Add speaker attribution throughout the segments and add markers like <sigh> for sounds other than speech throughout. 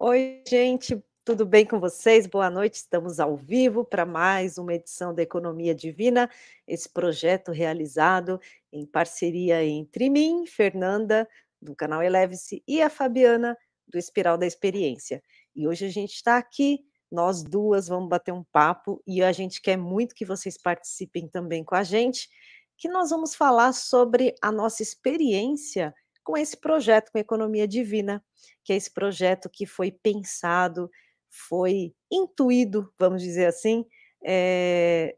Speaker 1: Oi, gente, tudo bem com vocês? Boa noite, estamos ao vivo para mais uma edição da Economia Divina, esse projeto realizado em parceria entre mim, Fernanda, do canal Eleve-se, e a Fabiana, do Espiral da Experiência. E hoje a gente está aqui, nós duas vamos bater um papo e a gente quer muito que vocês participem também com a gente, que nós vamos falar sobre a nossa experiência com esse projeto, com a Economia Divina, que é esse projeto que foi pensado, foi intuído, vamos dizer assim, é,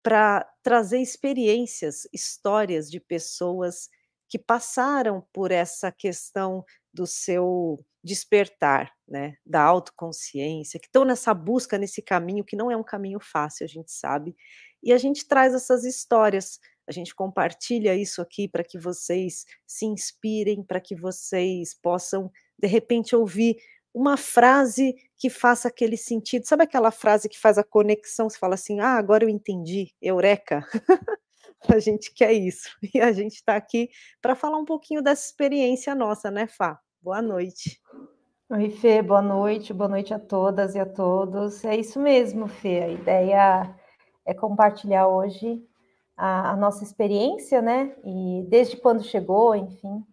Speaker 1: para trazer experiências, histórias de pessoas que passaram por essa questão do seu despertar, né, da autoconsciência, que estão nessa busca, nesse caminho que não é um caminho fácil, a gente sabe, e a gente traz essas histórias a gente compartilha isso aqui para que vocês se inspirem, para que vocês possam, de repente, ouvir uma frase que faça aquele sentido. Sabe aquela frase que faz a conexão? Você fala assim: ah, agora eu entendi, eureka. <laughs> a gente quer isso. <laughs> E a gente está aqui para falar um pouquinho dessa experiência nossa, né, Fá? Boa noite.
Speaker 2: Oi, Fê, boa noite, boa noite a todas e a todos. É isso mesmo, Fê. A ideia é compartilhar hoje a, a, nossa experiência, né? E desde quando chegou, enfim,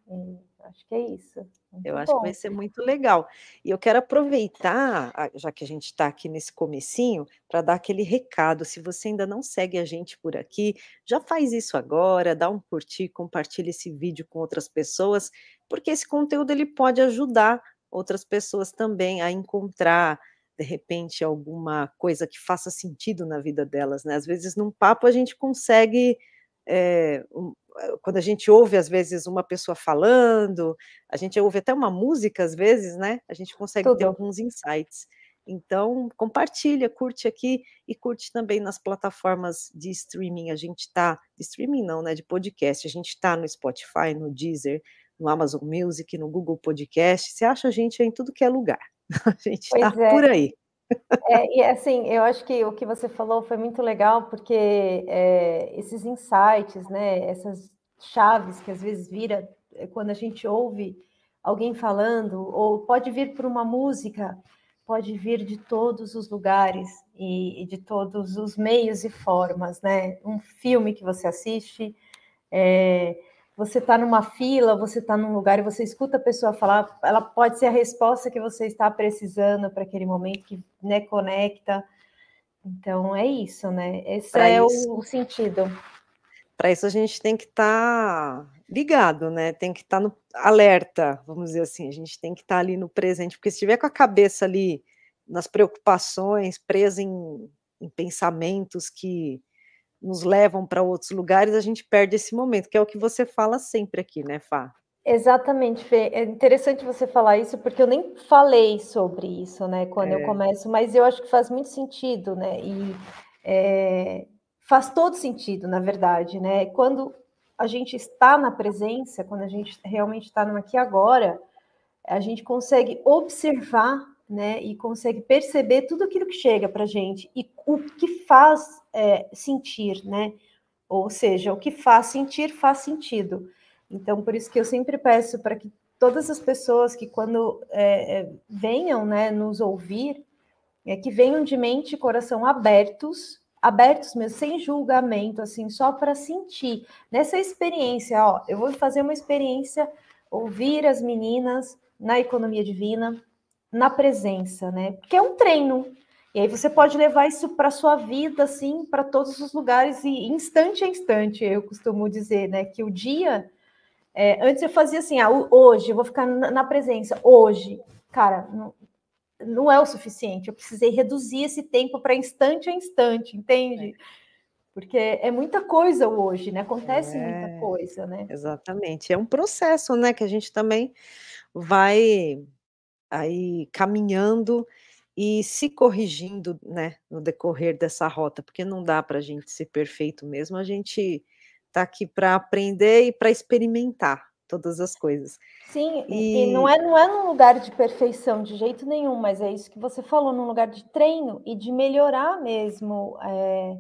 Speaker 2: acho que é isso.
Speaker 1: Muito eu acho bom. que vai ser muito legal. E eu quero aproveitar, já que a gente está aqui nesse comecinho, para dar aquele recado. Se você ainda não segue a gente por aqui, já faz isso agora, dá um curtir, compartilha esse vídeo com outras pessoas, porque esse conteúdo ele pode ajudar outras pessoas também a encontrar de repente alguma coisa que faça sentido na vida delas, né? Às vezes num papo a gente consegue é, um, quando a gente ouve às vezes uma pessoa falando, a gente ouve até uma música às vezes, né? A gente consegue Tudo. ter alguns insights. Então, compartilha, curte aqui e curte também nas plataformas de streaming. A gente está, de streaming não, né? De podcast. A gente está no Spotify, no Deezer, no Amazon Music, no Google Podcast. Você acha a gente em tudo que é lugar. <laughs> A gente está é. por aí.
Speaker 2: É, e assim, eu acho que o que você falou foi muito legal, porque é, esses insights, né, essas chaves que às vezes vira é, quando a gente ouve alguém falando, ou pode vir por uma música, pode vir de todos os lugares e, e de todos os meios e formas, né? Um filme que você assiste, é, você está numa fila, você está num lugar e você escuta a pessoa falar, ela pode ser a resposta que você está precisando para aquele momento que né, conecta. Então é isso, né? Esse pra é isso, o sentido.
Speaker 1: Para isso a gente tem que estar tá ligado, né? Tem que estar tá no alerta, vamos dizer assim. A gente tem que estar tá ali no presente, porque se estiver com a cabeça ali nas preocupações, presa em, em pensamentos que nos levam para outros lugares, a gente perde esse momento, que é o que você fala sempre aqui, né, Fá?
Speaker 2: Exatamente, Fê. É interessante você falar isso, porque eu nem falei sobre isso, né, quando é. eu começo, mas eu acho que faz muito sentido, né, e é, faz todo sentido, na verdade, né, quando a gente está na presença, quando a gente realmente está no aqui agora, a gente consegue observar né, e consegue perceber tudo aquilo que chega para a gente e o que faz é, sentir, né? Ou seja, o que faz sentir faz sentido. Então, por isso que eu sempre peço para que todas as pessoas que quando é, é, venham, né, nos ouvir, é, que venham de mente e coração abertos, abertos mesmo, sem julgamento, assim, só para sentir nessa experiência. Ó, eu vou fazer uma experiência, ouvir as meninas na economia divina, na presença, né? Porque é um treino. E aí você pode levar isso para sua vida, assim, para todos os lugares e instante a instante. Eu costumo dizer, né, que o dia é, antes eu fazia assim, ah, hoje eu vou ficar na presença, hoje, cara, não, não é o suficiente. Eu precisei reduzir esse tempo para instante a instante, entende? Porque é muita coisa hoje, né? Acontece é, muita coisa, né?
Speaker 1: Exatamente. É um processo, né? Que a gente também vai aí caminhando e se corrigindo, né, no decorrer dessa rota, porque não dá para a gente ser perfeito mesmo, a gente está aqui para aprender e para experimentar todas as coisas.
Speaker 2: Sim, e... e, não é não é num lugar de perfeição de jeito nenhum, mas é isso que você falou, num lugar de treino e de melhorar mesmo é,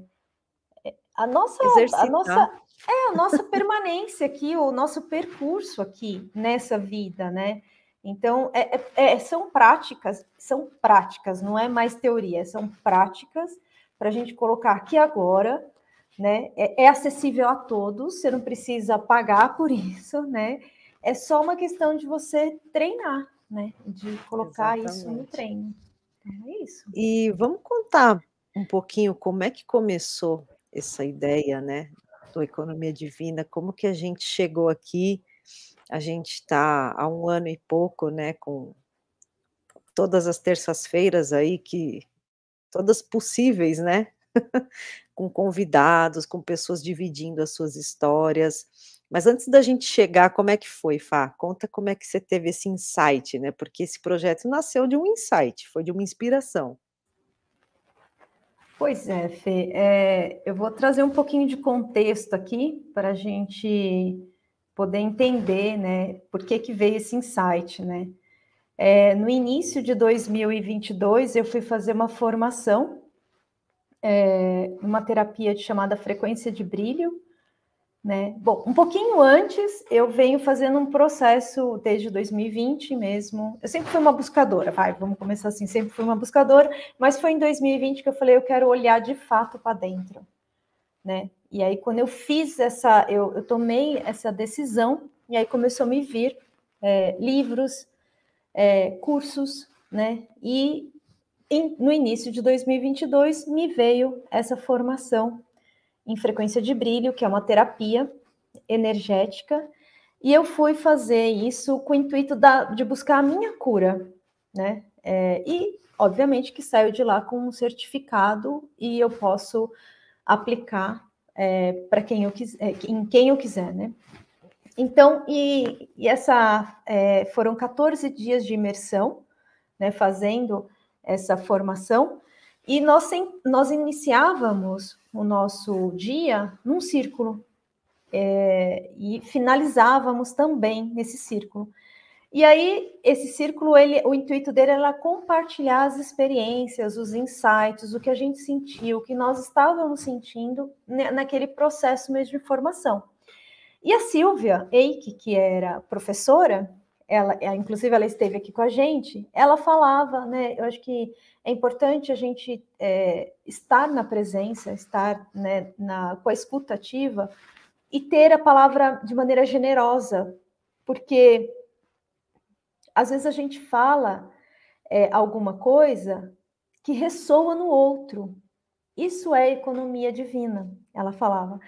Speaker 2: a nossa Exercitar. a nossa é a nossa permanência aqui, o nosso percurso aqui nessa vida, né? Então, é, é, é, são práticas, são práticas, não é mais teoria, são práticas para a gente colocar aqui agora, né? É, é, acessível a todos, você não precisa pagar por <laughs> isso, né? É só uma questão de você treinar, né? De colocar Exatamente. isso no treino. Então, é isso.
Speaker 1: E vamos contar um pouquinho como é que começou essa ideia, né? Do Economia Divina, como que a gente chegou aqui a gente está há um ano e pouco, né, com todas as terças-feiras aí que todas possíveis, né? <laughs> com convidados, com pessoas dividindo as suas histórias. Mas antes da gente chegar, como é que foi, Fá? Conta como é que você teve esse insight, né? Porque esse projeto nasceu de um insight, foi de uma inspiração.
Speaker 2: Pois é, Fê. É, eu vou trazer um pouquinho de contexto aqui para a gente poder entender, né, por que que veio esse insight, né? É, no início de 2022, eu fui fazer uma formação, é, uma terapia chamada frequência de brilho, né? Bom, um pouquinho antes, eu venho fazendo um processo desde 2020 mesmo. Eu sempre fui uma buscadora, vai, vamos começar assim, sempre fui uma buscadora, mas foi em 2020 que eu falei, eu quero olhar de fato para dentro, né? E aí, quando eu fiz essa, eu, eu tomei essa decisão, e aí começou a me vir é, livros, é, cursos, né? E em, no início de 2022 me veio essa formação em frequência de brilho, que é uma terapia energética, e eu fui fazer isso com o intuito da, de buscar a minha cura, né? É, e, obviamente, que saio de lá com um certificado e eu posso aplicar é, para quem eu quiser, é, em quem eu quiser, né? Então, e, e essa é, foram 14 dias de imersão, né, fazendo essa formação, e nós, nós iniciávamos o nosso dia num círculo, é, e finalizávamos também nesse círculo. E aí, esse círculo, ele, o intuito dele era compartilhar as experiências, os insights, o que a gente sentiu, o que nós estávamos sentindo naquele processo mesmo de formação. E a Silvia Eike, que era professora, ela, inclusive ela esteve aqui com a gente, ela falava, né? Eu acho que é importante a gente é, estar na presença, estar né, na, com a escuta ativa e ter a palavra de maneira generosa, porque às vezes a gente fala é, alguma coisa que ressoa no outro. Isso é economia divina, ela falava.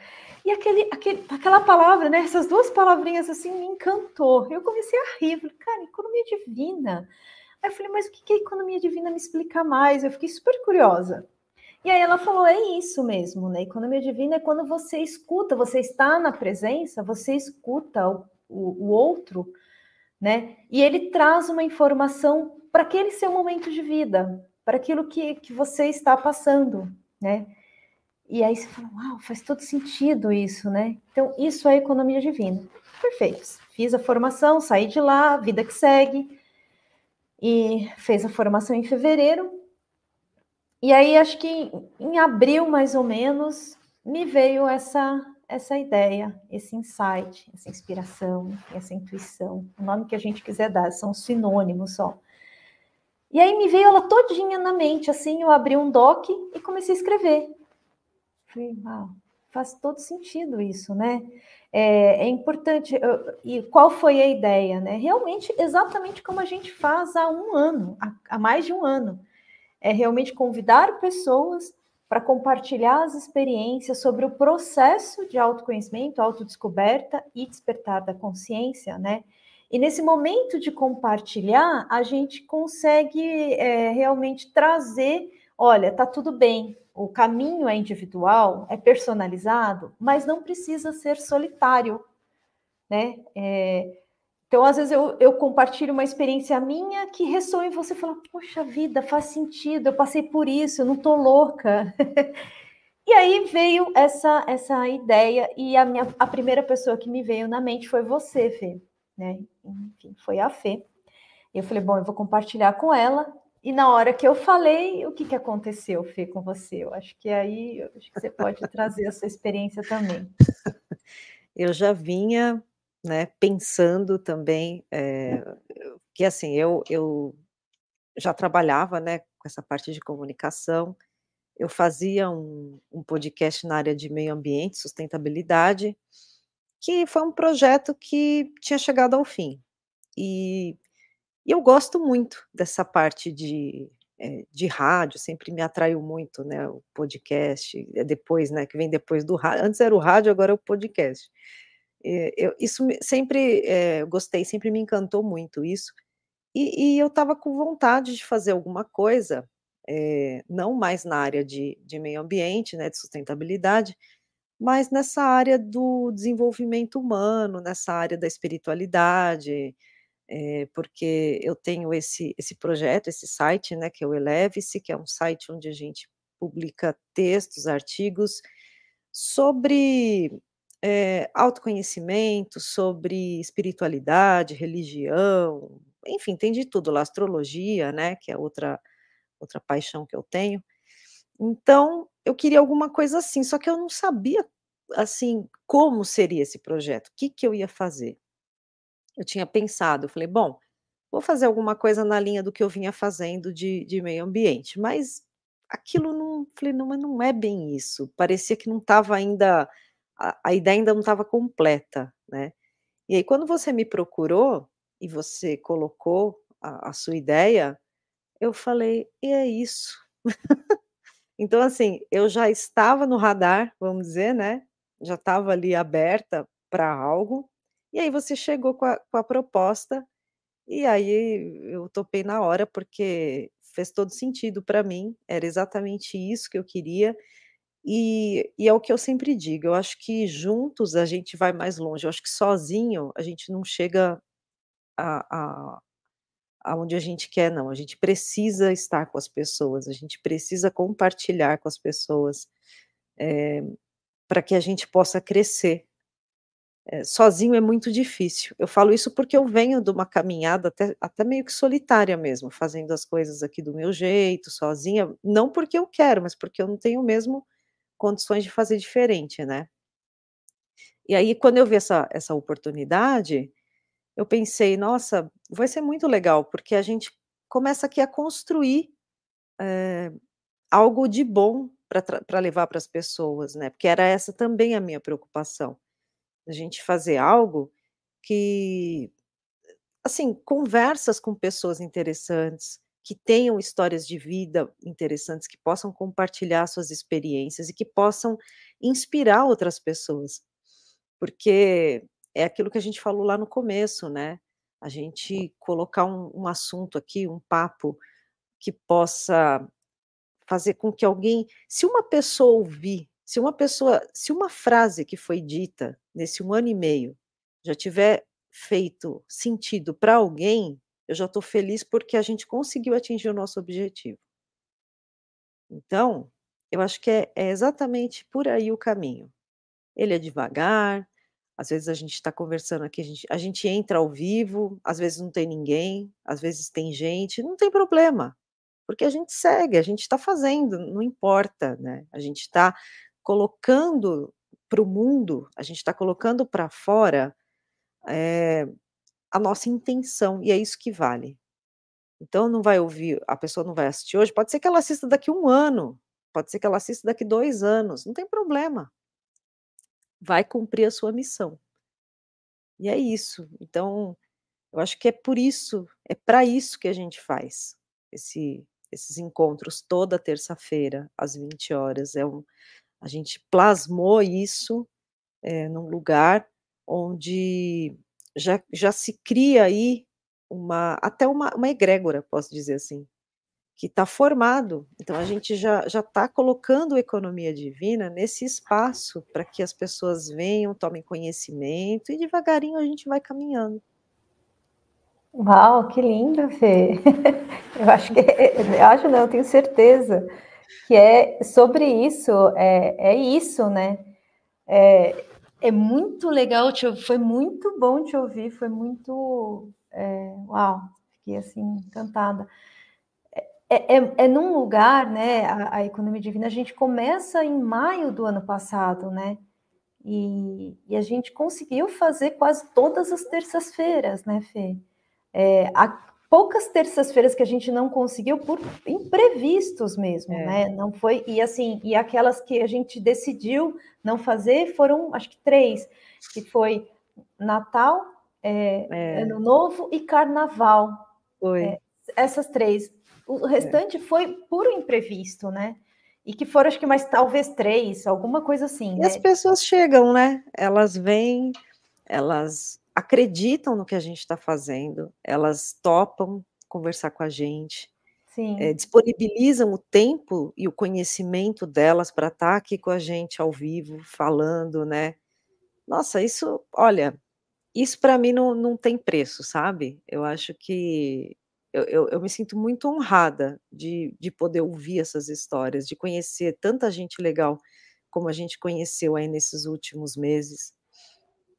Speaker 2: E aquele, aquele, aquela palavra, né, essas duas palavrinhas assim, me encantou. Eu comecei a rir, falei, cara, economia divina. Aí eu falei, mas o que é economia divina? Me explica mais. Eu fiquei super curiosa. E aí ela falou, é isso mesmo, né? Economia divina é quando você escuta, você está na presença, você escuta o, o, o outro né? E ele traz uma informação para aquele seu momento de vida, para aquilo que, que você está passando, né? E aí você fala, uau, faz todo sentido isso, né? Então, isso é economia divina. Perfeito. Fiz a formação, saí de lá, vida que segue. E fez a formação em fevereiro. E aí, acho que em abril, mais ou menos, me veio essa essa ideia, esse insight, essa inspiração, essa intuição, o nome que a gente quiser dar, são sinônimos só. E aí me veio ela todinha na mente, assim, eu abri um doc e comecei a escrever. Falei, uau, faz todo sentido isso, né? É, é importante. Eu, e qual foi a ideia, né? Realmente, exatamente como a gente faz há um ano, há, há mais de um ano. É realmente convidar pessoas para compartilhar as experiências sobre o processo de autoconhecimento, autodescoberta e despertar da consciência, né? E nesse momento de compartilhar, a gente consegue é, realmente trazer: olha, tá tudo bem, o caminho é individual, é personalizado, mas não precisa ser solitário, né? É, então, às vezes, eu, eu compartilho uma experiência minha que ressoa em você e fala, poxa vida, faz sentido, eu passei por isso, eu não tô louca. <laughs> e aí veio essa, essa ideia, e a, minha, a primeira pessoa que me veio na mente foi você, Fê. Né? Enfim, foi a Fê. Eu falei, bom, eu vou compartilhar com ela. E na hora que eu falei, o que, que aconteceu, Fê, com você? Eu acho que aí acho que você pode trazer a sua experiência também. <laughs>
Speaker 1: Eu já vinha né, pensando também, é, que assim, eu, eu já trabalhava, né, com essa parte de comunicação, eu fazia um, um podcast na área de meio ambiente, sustentabilidade, que foi um projeto que tinha chegado ao fim. E, e eu gosto muito dessa parte de, é, de rádio, sempre me atraiu muito, né, o podcast, é depois, né, que vem depois do rádio, antes era o rádio, agora é o podcast. É, eu, isso sempre é, gostei, sempre me encantou muito isso, e, e eu estava com vontade de fazer alguma coisa, é, não mais na área de, de meio ambiente, né, de sustentabilidade, mas nessa área do desenvolvimento humano, nessa área da espiritualidade, é, porque eu tenho esse, esse projeto, esse site, né, que é o Eleve-se, que é um site onde a gente publica textos, artigos sobre é, autoconhecimento, sobre espiritualidade, religião, enfim, tem de tudo lá, astrologia, né, que é outra outra paixão que eu tenho. Então, eu queria alguma coisa assim, só que eu não sabia, assim, como seria esse projeto, o que que eu ia fazer. Eu tinha pensado, eu falei: "Bom, vou fazer alguma coisa na linha do que eu vinha fazendo de de meio ambiente", mas aquilo não falei: "Não, mas não é bem isso", parecia que não estava ainda a a ideia ainda não estava completa, né. E aí quando você me procurou, e você colocou a a sua ideia, eu falei: "E é isso". <laughs> Então, assim, eu já estava no radar, vamos dizer, né, já estava ali aberta para algo, e aí você chegou com a com a proposta, e aí eu topei na hora, porque fez todo sentido para mim, era exatamente isso que eu queria, e e é o que eu sempre digo, eu acho que juntos a gente vai mais longe, eu acho que sozinho a gente não chega a a aonde a gente quer não, a gente precisa estar com as pessoas, a gente precisa compartilhar com as pessoas, eh, para que a gente possa crescer. Eh, sozinho é muito difícil, eu falo isso porque eu venho de uma caminhada até até meio que solitária mesmo, fazendo as coisas aqui do meu jeito, sozinha, não porque eu quero, mas porque eu não tenho mesmo condições de fazer diferente, né. E aí quando eu vi essa essa oportunidade, eu pensei: "Nossa, vai ser muito legal", porque a gente começa aqui a construir, eh, algo de bom para levar para as pessoas, né, porque era essa também a minha preocupação, a gente fazer algo que assim, conversas com pessoas interessantes, que tenham histórias de vida interessantes, que possam compartilhar suas experiências e que possam inspirar outras pessoas. Porque é aquilo que a gente falou lá no começo, né, a gente colocar um um assunto aqui, um papo, que possa fazer com que alguém se uma pessoa ouvir, se uma pessoa se uma frase que foi dita nesse 1 ano e meio, já tiver feito sentido para alguém, eu já estou feliz, porque a gente conseguiu atingir o nosso objetivo. Então, eu acho que é é exatamente por aí o caminho. Ele é devagar, às vezes a gente está conversando aqui, a gente a gente entra ao vivo, às vezes não tem ninguém, às vezes tem gente, não tem problema, porque a gente segue, a gente está fazendo, não importa, né, a gente está colocando para o mundo, a gente está colocando para fora, eh, a nossa intenção, e é isso que vale. Então não vai ouvir a pessoa não vai assistir hoje, pode ser que ela assista daqui 1 ano, pode ser que ela assista daqui 2 anos, não tem problema. Vai cumprir a sua missão. E é isso, então, eu acho que é por isso, é para isso que a gente faz esse esses encontros toda terça-feira às 20h, é um a gente plasmou isso, eh, num lugar onde já já se cria aí uma até uma uma egrégora, posso dizer assim, que está formado, então a gente já já está colocando economia divina nesse espaço, para que as pessoas venham, tomem conhecimento e devagarinho a gente vai caminhando.
Speaker 2: Uau, que lindo Fê, <laughs> eu acho que <laughs> eu acho não, eu tenho certeza, que é sobre isso, é é isso, né, é é muito legal te foi muito bom te ouvir, foi muito, eh, uau, fiquei assim encantada. É é é num lugar, né, a a economia divina, a gente começa em maio do ano passado, né, e e a gente conseguiu fazer quase todas as terças-feiras, né, Fê. é, há poucas terças-feiras que a gente não conseguiu por imprevistos mesmo, é. né? Não foi e assim e aquelas que a gente decidiu não fazer foram acho que três, que foi Natal, é, é. Ano Novo e Carnaval.
Speaker 1: Foi. É,
Speaker 2: essas três. O restante foi puro imprevisto, né? E que foram, acho que mais talvez três, alguma coisa assim.
Speaker 1: E
Speaker 2: né?
Speaker 1: as pessoas chegam, né? Elas vêm, elas acreditam no que a gente está fazendo, elas topam conversar com a gente, é, disponibilizam o tempo e o conhecimento delas para estar aqui com a gente ao vivo, falando, né? Nossa, isso, olha, isso para mim não, não tem preço, sabe? Eu acho que eu, eu, eu, me sinto muito honrada de, de poder ouvir essas histórias, de conhecer tanta gente legal como a gente conheceu aí nesses últimos meses.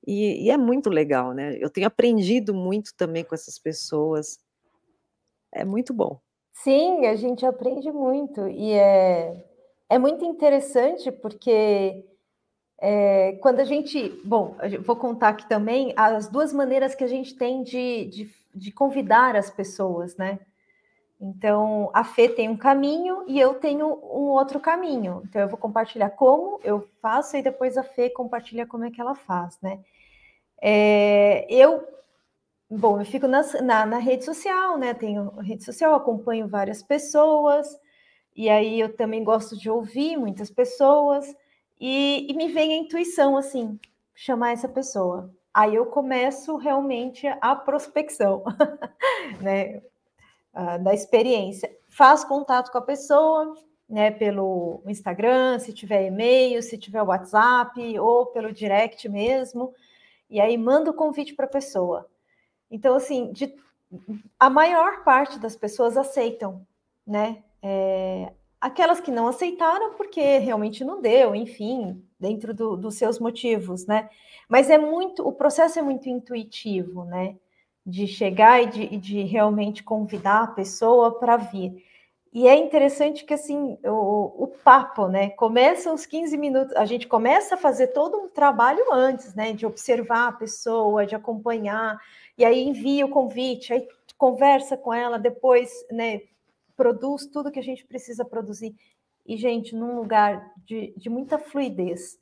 Speaker 1: E, e, é muito legal, né? Eu tenho aprendido muito também com essas pessoas. É muito bom.
Speaker 2: Sim, a gente aprende muito. E é, é muito interessante porque é, quando a gente. Bom, vou contar aqui também as duas maneiras que a gente tem de, de de convidar as pessoas, né? Então, a Fê tem um caminho e eu tenho um outro caminho. Então, eu vou compartilhar como eu faço e depois a Fê compartilha como é que ela faz, né? É, eu, bom, eu fico nas, na, na, rede social, né? Tenho rede social, acompanho várias pessoas, e aí eu também gosto de ouvir muitas pessoas, e, e me vem a intuição, assim, chamar essa pessoa aí eu começo realmente a prospecção, <laughs> né, da experiência. Faz contato com a pessoa, né, pelo Instagram, se tiver e-mail, se tiver WhatsApp ou pelo direct mesmo, e aí manda o convite para a pessoa. Então, assim, de, a maior parte das pessoas aceitam, né? É, aquelas que não aceitaram porque realmente não deu, enfim, dentro do, dos seus motivos, né? Mas é muito, o processo é muito intuitivo, né? De chegar e de, de realmente convidar a pessoa para vir. E é interessante que assim, o, o papo, né? Começa uns 15 minutos, a gente começa a fazer todo um trabalho antes, né? De observar a pessoa, de acompanhar, e aí envia o convite, aí conversa com ela, depois, né? Produz tudo que a gente precisa produzir. E, gente, num lugar de, de muita fluidez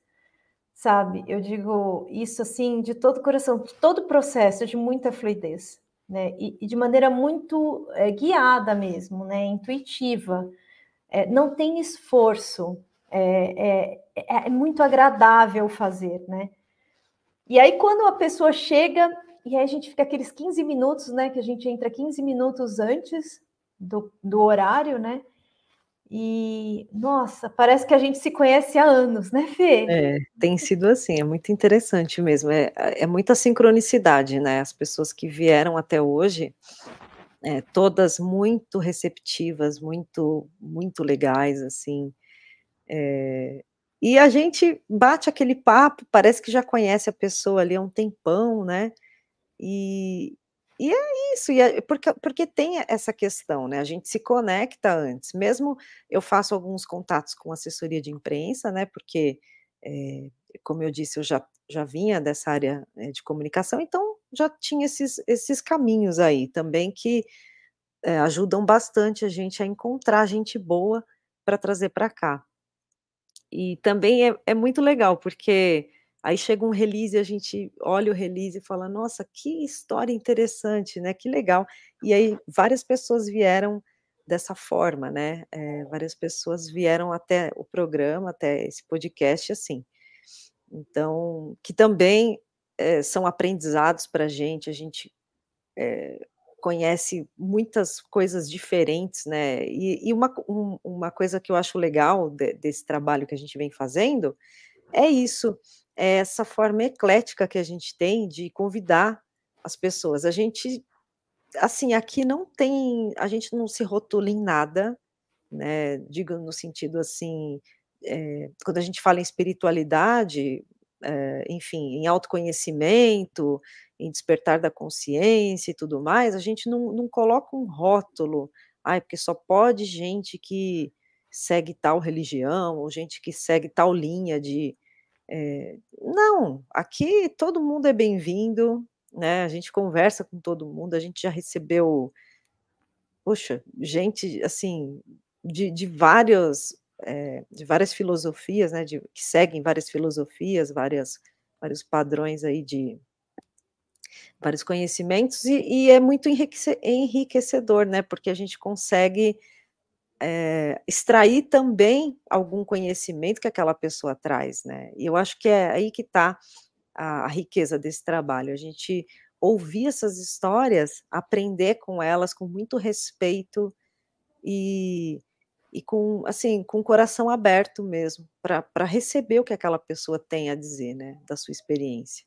Speaker 2: sabe? Eu digo isso assim de todo o coração, todo o processo de muita fluidez, né? E, e de maneira muito é, guiada mesmo, né? Intuitiva. É, não tem esforço, é, é, é, muito agradável fazer, né? E aí, quando a pessoa chega, e aí a gente fica aqueles 15 minutos, né? Que a gente entra 15 minutos antes do, do horário, né? E, nossa, parece que a gente se conhece há anos, né, Fê?
Speaker 1: É, tem sido assim, é muito interessante mesmo. É, é muita sincronicidade, né? As pessoas que vieram até hoje, é, todas muito receptivas, muito, muito legais, assim. É, e a gente bate aquele papo, parece que já conhece a pessoa ali há um tempão, né? E, e é isso, e é porque, porque tem essa questão, né? A gente se conecta antes, mesmo eu faço alguns contatos com assessoria de imprensa, né? Porque, é, como eu disse, eu já, já vinha dessa área é, de comunicação, então já tinha esses, esses caminhos aí também que é, ajudam bastante a gente a encontrar gente boa para trazer para cá. E também é, é muito legal, porque Aí chega um release, a gente olha o release e fala: "Nossa, que história interessante, né, que legal". E aí várias pessoas vieram dessa forma, né, eh, várias pessoas vieram até o programa, até esse podcast assim. Então, que também, eh, são aprendizados para a gente, a gente, eh, conhece muitas coisas diferentes, né, e e uma um uma coisa que eu acho legal de desse trabalho que a gente vem fazendo, é isso, é essa forma eclética que a gente tem de convidar as pessoas. A gente, assim, aqui não tem, a gente não se rotula em nada, né? Digo no sentido assim, é, quando a gente fala em espiritualidade, é, enfim, em autoconhecimento, em despertar da consciência e tudo mais, a gente não, não coloca um rótulo, ai, porque só pode gente que segue tal religião, ou gente que segue tal linha de, é, não, aqui todo mundo é bem-vindo, né? A gente conversa com todo mundo, a gente já recebeu, poxa, gente assim de, de vários é, de várias filosofias, né? De, que seguem várias filosofias, várias vários padrões aí de vários conhecimentos e, e é muito enriquecedor, né? Porque a gente consegue é, extrair também algum conhecimento que aquela pessoa traz, né? E eu acho que é aí que está a, a, riqueza desse trabalho, a gente ouvir essas histórias, aprender com elas com muito respeito e, e com assim com o coração aberto mesmo para receber o que aquela pessoa tem a dizer, né, da sua experiência.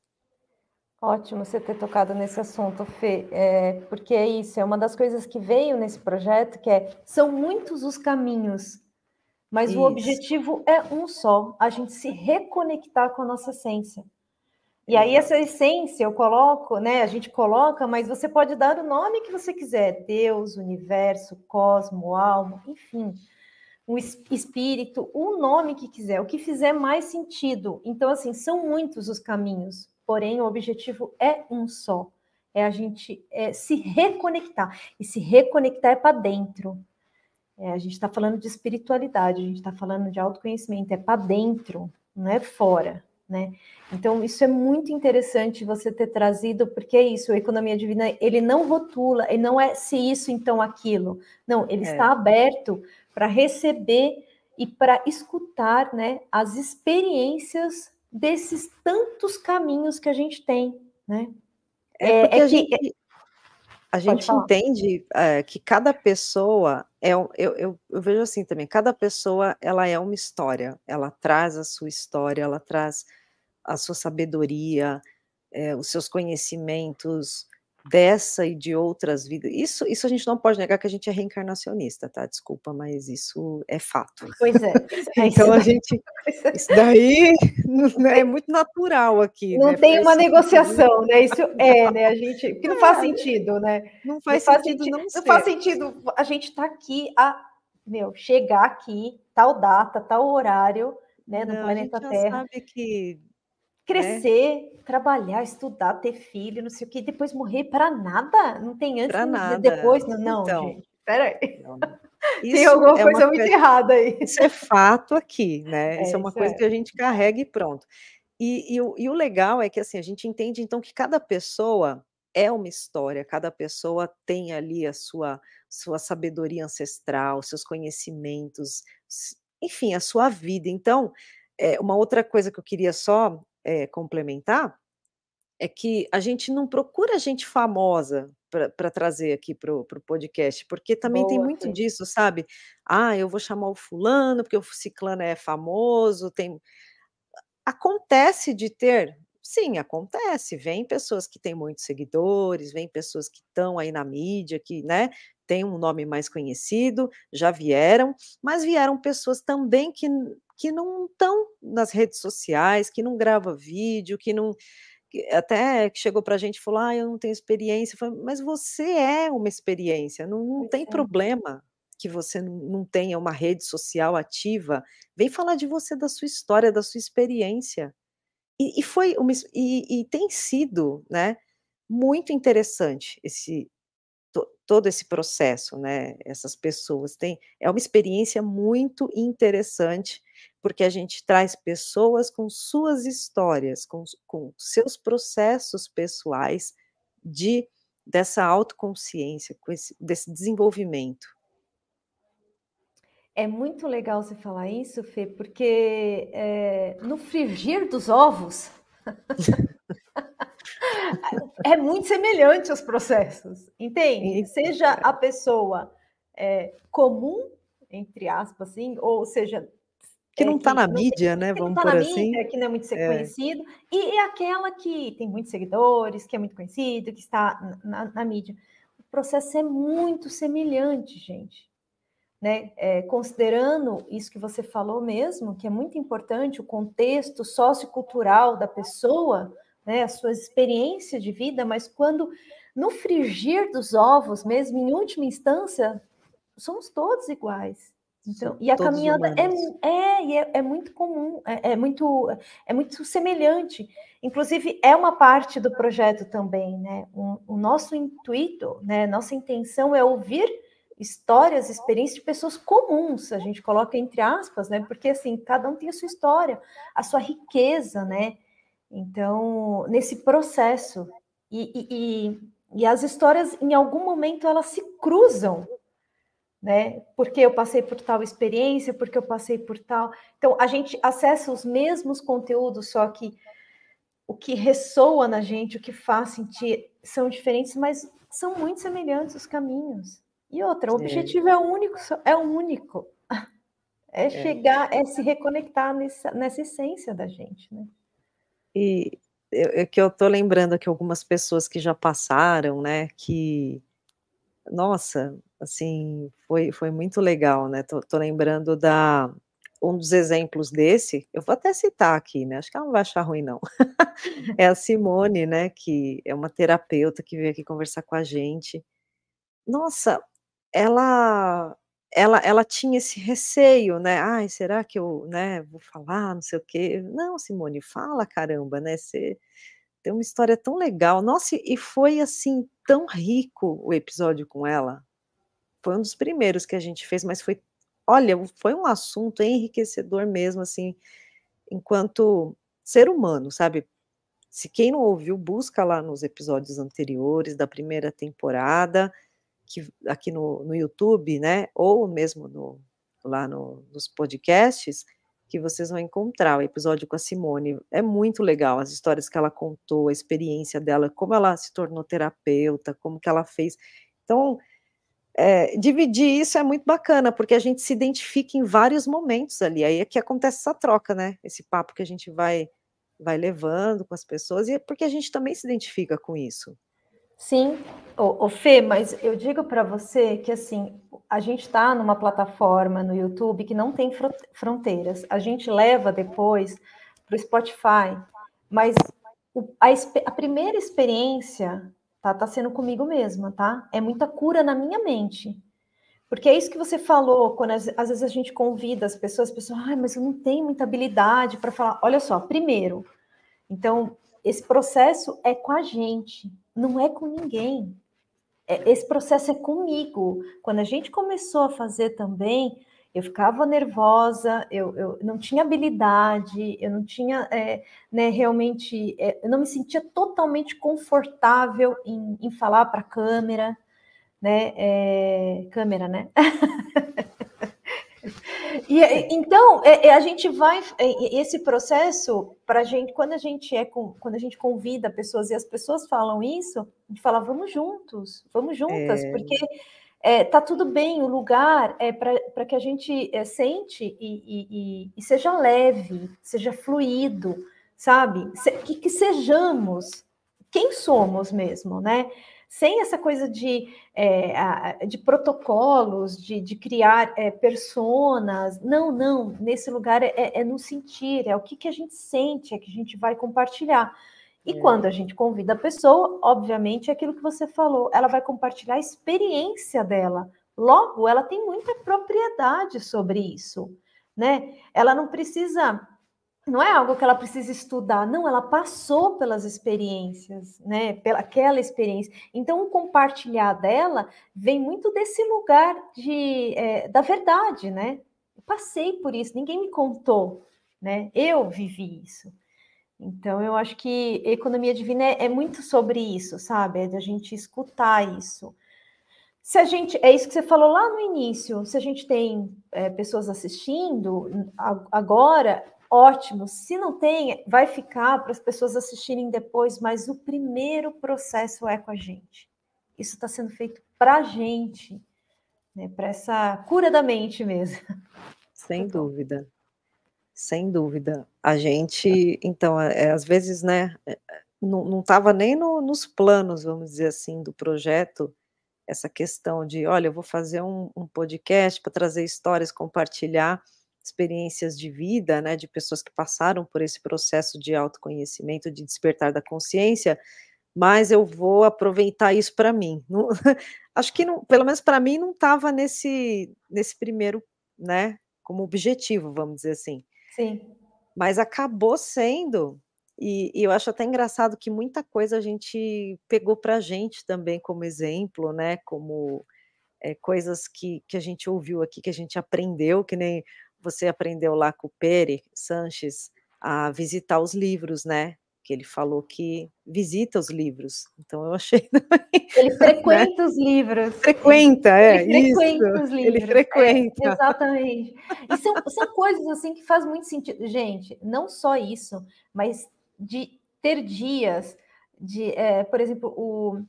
Speaker 2: Ótimo você ter tocado nesse assunto, Fê, é, porque é isso, é uma das coisas que veio nesse projeto, que é, são muitos os caminhos, mas isso. o objetivo é um só, a gente se reconectar com a nossa essência. E aí essa essência eu coloco, né, a gente coloca, mas você pode dar o nome que você quiser, Deus, universo, cosmo, alma, enfim, o espírito, o nome que quiser, o que fizer mais sentido. Então, assim, são muitos os caminhos, porém o objetivo é um só, é a gente é, se reconectar. E se reconectar é para dentro. É, a gente está falando de espiritualidade, a gente está falando de autoconhecimento, é para dentro, não é fora. Né? Então, isso é muito interessante você ter trazido, porque é isso, a economia divina, ele não rotula, ele não é se isso, então aquilo. Não, ele é. está aberto para receber e para escutar né, as experiências desses tantos caminhos que a gente tem, né?
Speaker 1: É, é porque é a gente, a gente entende é, que cada pessoa é eu, eu, eu, vejo assim também, cada pessoa ela é uma história, ela traz a sua história, ela traz a sua sabedoria, é, os seus conhecimentos, dessa e de outras vidas. Isso, isso a gente não pode negar que a gente é reencarnacionista, tá? Desculpa, mas isso é fato.
Speaker 2: Pois é. <laughs>
Speaker 1: é então a gente. Isso daí <laughs> é muito natural aqui.
Speaker 2: Não né? tem uma negociação, né? Isso <laughs> é, né? A gente. Que não faz é. sentido, né?
Speaker 1: Não faz, não faz sentido, sentido, não,
Speaker 2: não faz sentido a gente estar tá aqui a meu, chegar aqui, tal data, tal horário, né, do não, planeta
Speaker 1: a gente
Speaker 2: Terra.
Speaker 1: sabe que
Speaker 2: né? Crescer, é. trabalhar, estudar, ter filho, não sei o que, depois morrer para nada? Não tem antes,
Speaker 1: pra
Speaker 2: nada. depois, não, não
Speaker 1: então,
Speaker 2: gente. Peraí. <laughs> Tem alguma é coisa muito errada aí.
Speaker 1: Isso é fato aqui, né? É, isso é uma isso coisa é. que a gente carrega e pronto. E, e, o, e o legal é que assim, a gente entende então que cada pessoa é uma história, cada pessoa tem ali a sua, sua sabedoria ancestral, seus conhecimentos, enfim, a sua vida. Então, é, uma outra coisa que eu queria só é, complementar, é que a gente não procura gente famosa para trazer aqui para o podcast, porque também Boa, tem muito sim. disso, sabe? Ah, eu vou chamar o fulano porque o ciclano é famoso, tem acontece de ter, sim, acontece, vem pessoas que têm muitos seguidores, vem pessoas que estão aí na mídia, que, né, tem um nome mais conhecido, já vieram, mas vieram pessoas também que que não estão nas redes sociais, que não grava vídeo, que não. Até que chegou para a gente e falou: Ah, eu não tenho experiência. Falei, mas você é uma experiência, não, não tem é. problema que você não, não tenha uma rede social ativa. Vem falar de você, da sua história, da sua experiência. E, e foi uma, e, e tem sido, né, muito interessante esse todo esse processo, né? Essas pessoas têm é uma experiência muito interessante porque a gente traz pessoas com suas histórias, com, com seus processos pessoais de dessa autoconsciência, esse, desse desenvolvimento.
Speaker 2: É muito legal você falar isso, Fê, porque é, no frigir dos ovos <laughs> é muito semelhante aos processos, entende? Isso, seja é. a pessoa é, comum, entre aspas, assim, ou seja,
Speaker 1: que não está na mídia, né? Vamos
Speaker 2: tá
Speaker 1: por assim.
Speaker 2: Mídia, que não é muito é. conhecido, e, aquela que tem muitos seguidores, que é muito conhecido, que está na, na mídia. O processo é muito semelhante, gente. Né? É, considerando isso que você falou mesmo, que é muito importante, o contexto sociocultural da pessoa, né? a sua experiência de vida, mas quando no frigir dos ovos, mesmo em última instância, somos todos iguais. Então, e a caminhada é, é, é, é, muito comum, é, é, muito, é muito semelhante. Inclusive, é uma parte do projeto também, né? O, o nosso intuito, né? Nossa intenção é ouvir histórias, experiências de pessoas comuns, a gente coloca entre aspas, né? Porque assim, cada um tem a sua história, a sua riqueza, né? Então, nesse processo, e, e, e, e as histórias, em algum momento, elas se cruzam, né? Porque eu passei por tal experiência, porque eu passei por tal. Então, a gente acessa os mesmos conteúdos, só que o que ressoa na gente, o que faz sentir, são diferentes, mas são muito semelhantes os caminhos. E outra, o objetivo é único, é único. <laughs> É, é chegar, é se reconectar nessa, nessa essência da gente, né?
Speaker 1: E é que eu tô lembrando que algumas pessoas que já passaram, né, que nossa, assim, foi, foi muito legal, né? Tô, tô, lembrando da um dos exemplos desse, eu vou até citar aqui, né? Acho que ela não vai achar ruim, não. <laughs> é a Simone, né? Que é uma terapeuta que veio aqui conversar com a gente. Nossa, ela ela, ela tinha esse receio, né? Ai, será que eu, né, vou falar, não sei o quê. Não, Simone, fala, caramba, né? Você tem uma história tão legal. Nossa, e foi assim tão rico o episódio com ela. Foi um dos primeiros que a gente fez, mas foi, olha, foi um assunto enriquecedor mesmo, assim, enquanto ser humano, sabe? Se quem não ouviu, busca lá nos episódios anteriores da primeira temporada, que aqui no, no YouTube, né? Ou mesmo no, lá no, nos podcasts, que vocês vão encontrar o episódio com a Simone. É muito legal as histórias que ela contou, a experiência dela, como ela se tornou terapeuta, como que ela fez. Então, é, dividir isso é muito bacana, porque a gente se identifica em vários momentos ali. Aí é que acontece essa troca, né? Esse papo que a gente vai vai levando com as pessoas, e é porque a gente também se identifica com isso.
Speaker 2: Sim, o, o Fê, mas eu digo para você que assim a gente está numa plataforma no YouTube que não tem fronteiras. A gente leva depois para o Spotify, mas o, a, a, primeira experiência tá, tá sendo comigo mesma, tá? É muita cura na minha mente. Porque é isso que você falou, quando às, às vezes a gente convida as pessoas, as pessoas, ah, mas eu não tenho muita habilidade para falar. Olha só, primeiro, então, esse processo é com a gente, não é com ninguém. É, esse processo é comigo. Quando a gente começou a fazer também, eu ficava nervosa, eu, eu não tinha habilidade, eu não tinha é, né, realmente, é, eu não me sentia totalmente confortável em, em falar para a câmera, né? É, câmera, né? <laughs> E, então, é, é, a gente vai é, esse processo para a gente quando a gente é quando a gente convida pessoas e as pessoas falam isso, a gente fala vamos juntos, vamos juntas, é... porque é, tá tudo bem, o lugar é para que a gente é, sente e, e, e, seja leve, seja fluido, sabe? Se, que, que sejamos quem somos mesmo, né? Sem essa coisa de, é, de protocolos, de, de criar é, personas. Não, não, nesse lugar é, é, no sentir, é o que, que a gente sente, é que a gente vai compartilhar. E é. quando a gente convida a pessoa, obviamente, é aquilo que você falou, ela vai compartilhar a experiência dela. Logo, ela tem muita propriedade sobre isso, né? Ela não precisa não é algo que ela precisa estudar, não, ela passou pelas experiências, né? Pela aquela experiência. Então, o compartilhar dela vem muito desse lugar de é, da verdade, né? Eu passei por isso, ninguém me contou, né? Eu vivi isso. Então, eu acho que economia divina é, é muito sobre isso, sabe? É de a gente escutar isso. Se a gente, é isso que você falou lá no início, se a gente tem é, pessoas assistindo agora, ótimo. Se não tem, vai ficar para as pessoas assistirem depois, mas o primeiro processo é com a gente. Isso está sendo feito para a gente, né, para essa cura da mente mesmo.
Speaker 1: Sem dúvida. Sem dúvida. A gente, então, é, às vezes, né, é, não estava nem no, nos planos, vamos dizer assim, do projeto, essa questão de, olha, eu vou fazer um, um podcast para trazer histórias, compartilhar experiências de vida, né, de pessoas que passaram por esse processo de autoconhecimento, de despertar da consciência, mas eu vou aproveitar isso para mim. Não, <laughs> acho que, não, pelo menos para mim, não estava nesse, nesse primeiro né, como objetivo, vamos dizer assim.
Speaker 2: Sim.
Speaker 1: Mas acabou sendo, e, e eu acho até engraçado que muita coisa a gente pegou para a gente também como exemplo, né, como é, coisas que, que a gente ouviu aqui, que a gente aprendeu, que nem você aprendeu lá com o Pere Sanches a visitar os livros, né? Que ele falou que visita os livros. Então eu achei. <laughs>
Speaker 2: Ele né? frequenta né? os livros.
Speaker 1: Frequenta, é.
Speaker 2: Ele frequenta isso. os <laughs> livros.
Speaker 1: Ele frequenta.
Speaker 2: É, exatamente. E são, são coisas assim que faz muito sentido. Gente, não só isso, mas de ter dias de, é, por exemplo, o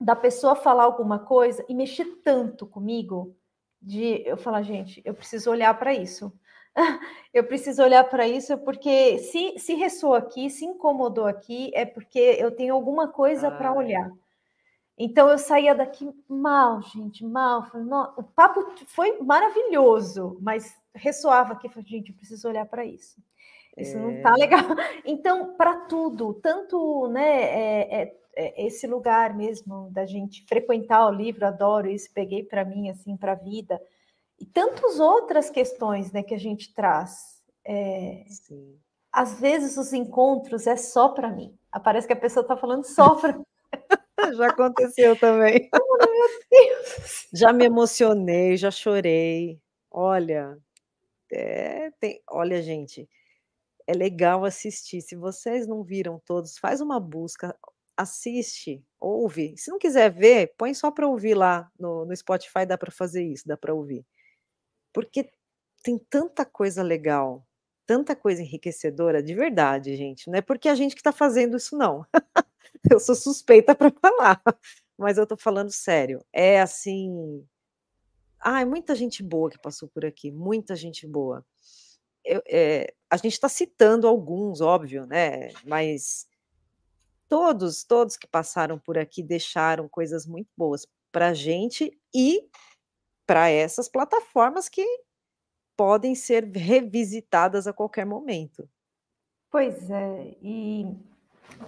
Speaker 2: da pessoa falar alguma coisa e mexer tanto comigo, de eu falar, gente, eu preciso olhar para isso. <laughs> eu preciso olhar para isso porque se, se ressoa aqui, se incomodou aqui, é porque eu tenho alguma coisa para olhar. Então eu saía daqui mal, gente, mal. o papo foi maravilhoso, mas ressoava aqui, falei, gente, eu preciso olhar para isso. Isso é... não tá legal. <laughs> Então, para tudo, tanto né, é, é, é, esse lugar mesmo da gente frequentar o livro, adoro isso, peguei para mim assim para a vida e tantas outras questões, né, que a gente traz. É, às vezes os encontros é só para mim. Parece que a pessoa está falando só <laughs> para
Speaker 1: Já aconteceu também. <laughs> Oh, meu Deus. Já me emocionei, já chorei. Olha, é, tem, olha, gente, é legal assistir. Se vocês não viram todos, faz uma busca assiste, ouve. Se não quiser ver, põe só para ouvir lá no, no Spotify, dá para fazer isso, dá para ouvir. Porque tem tanta coisa legal, tanta coisa enriquecedora, de verdade, gente. Não é porque a gente que está fazendo isso, não. <laughs> eu sou suspeita para falar, mas eu estou falando sério. É assim. Ai, muita gente boa que passou por aqui, muita gente boa. Eu, é, a gente está citando alguns, óbvio, né? Mas todos, todos que passaram por aqui deixaram coisas muito boas para a gente e para essas plataformas que podem ser revisitadas a qualquer momento.
Speaker 2: Pois é, e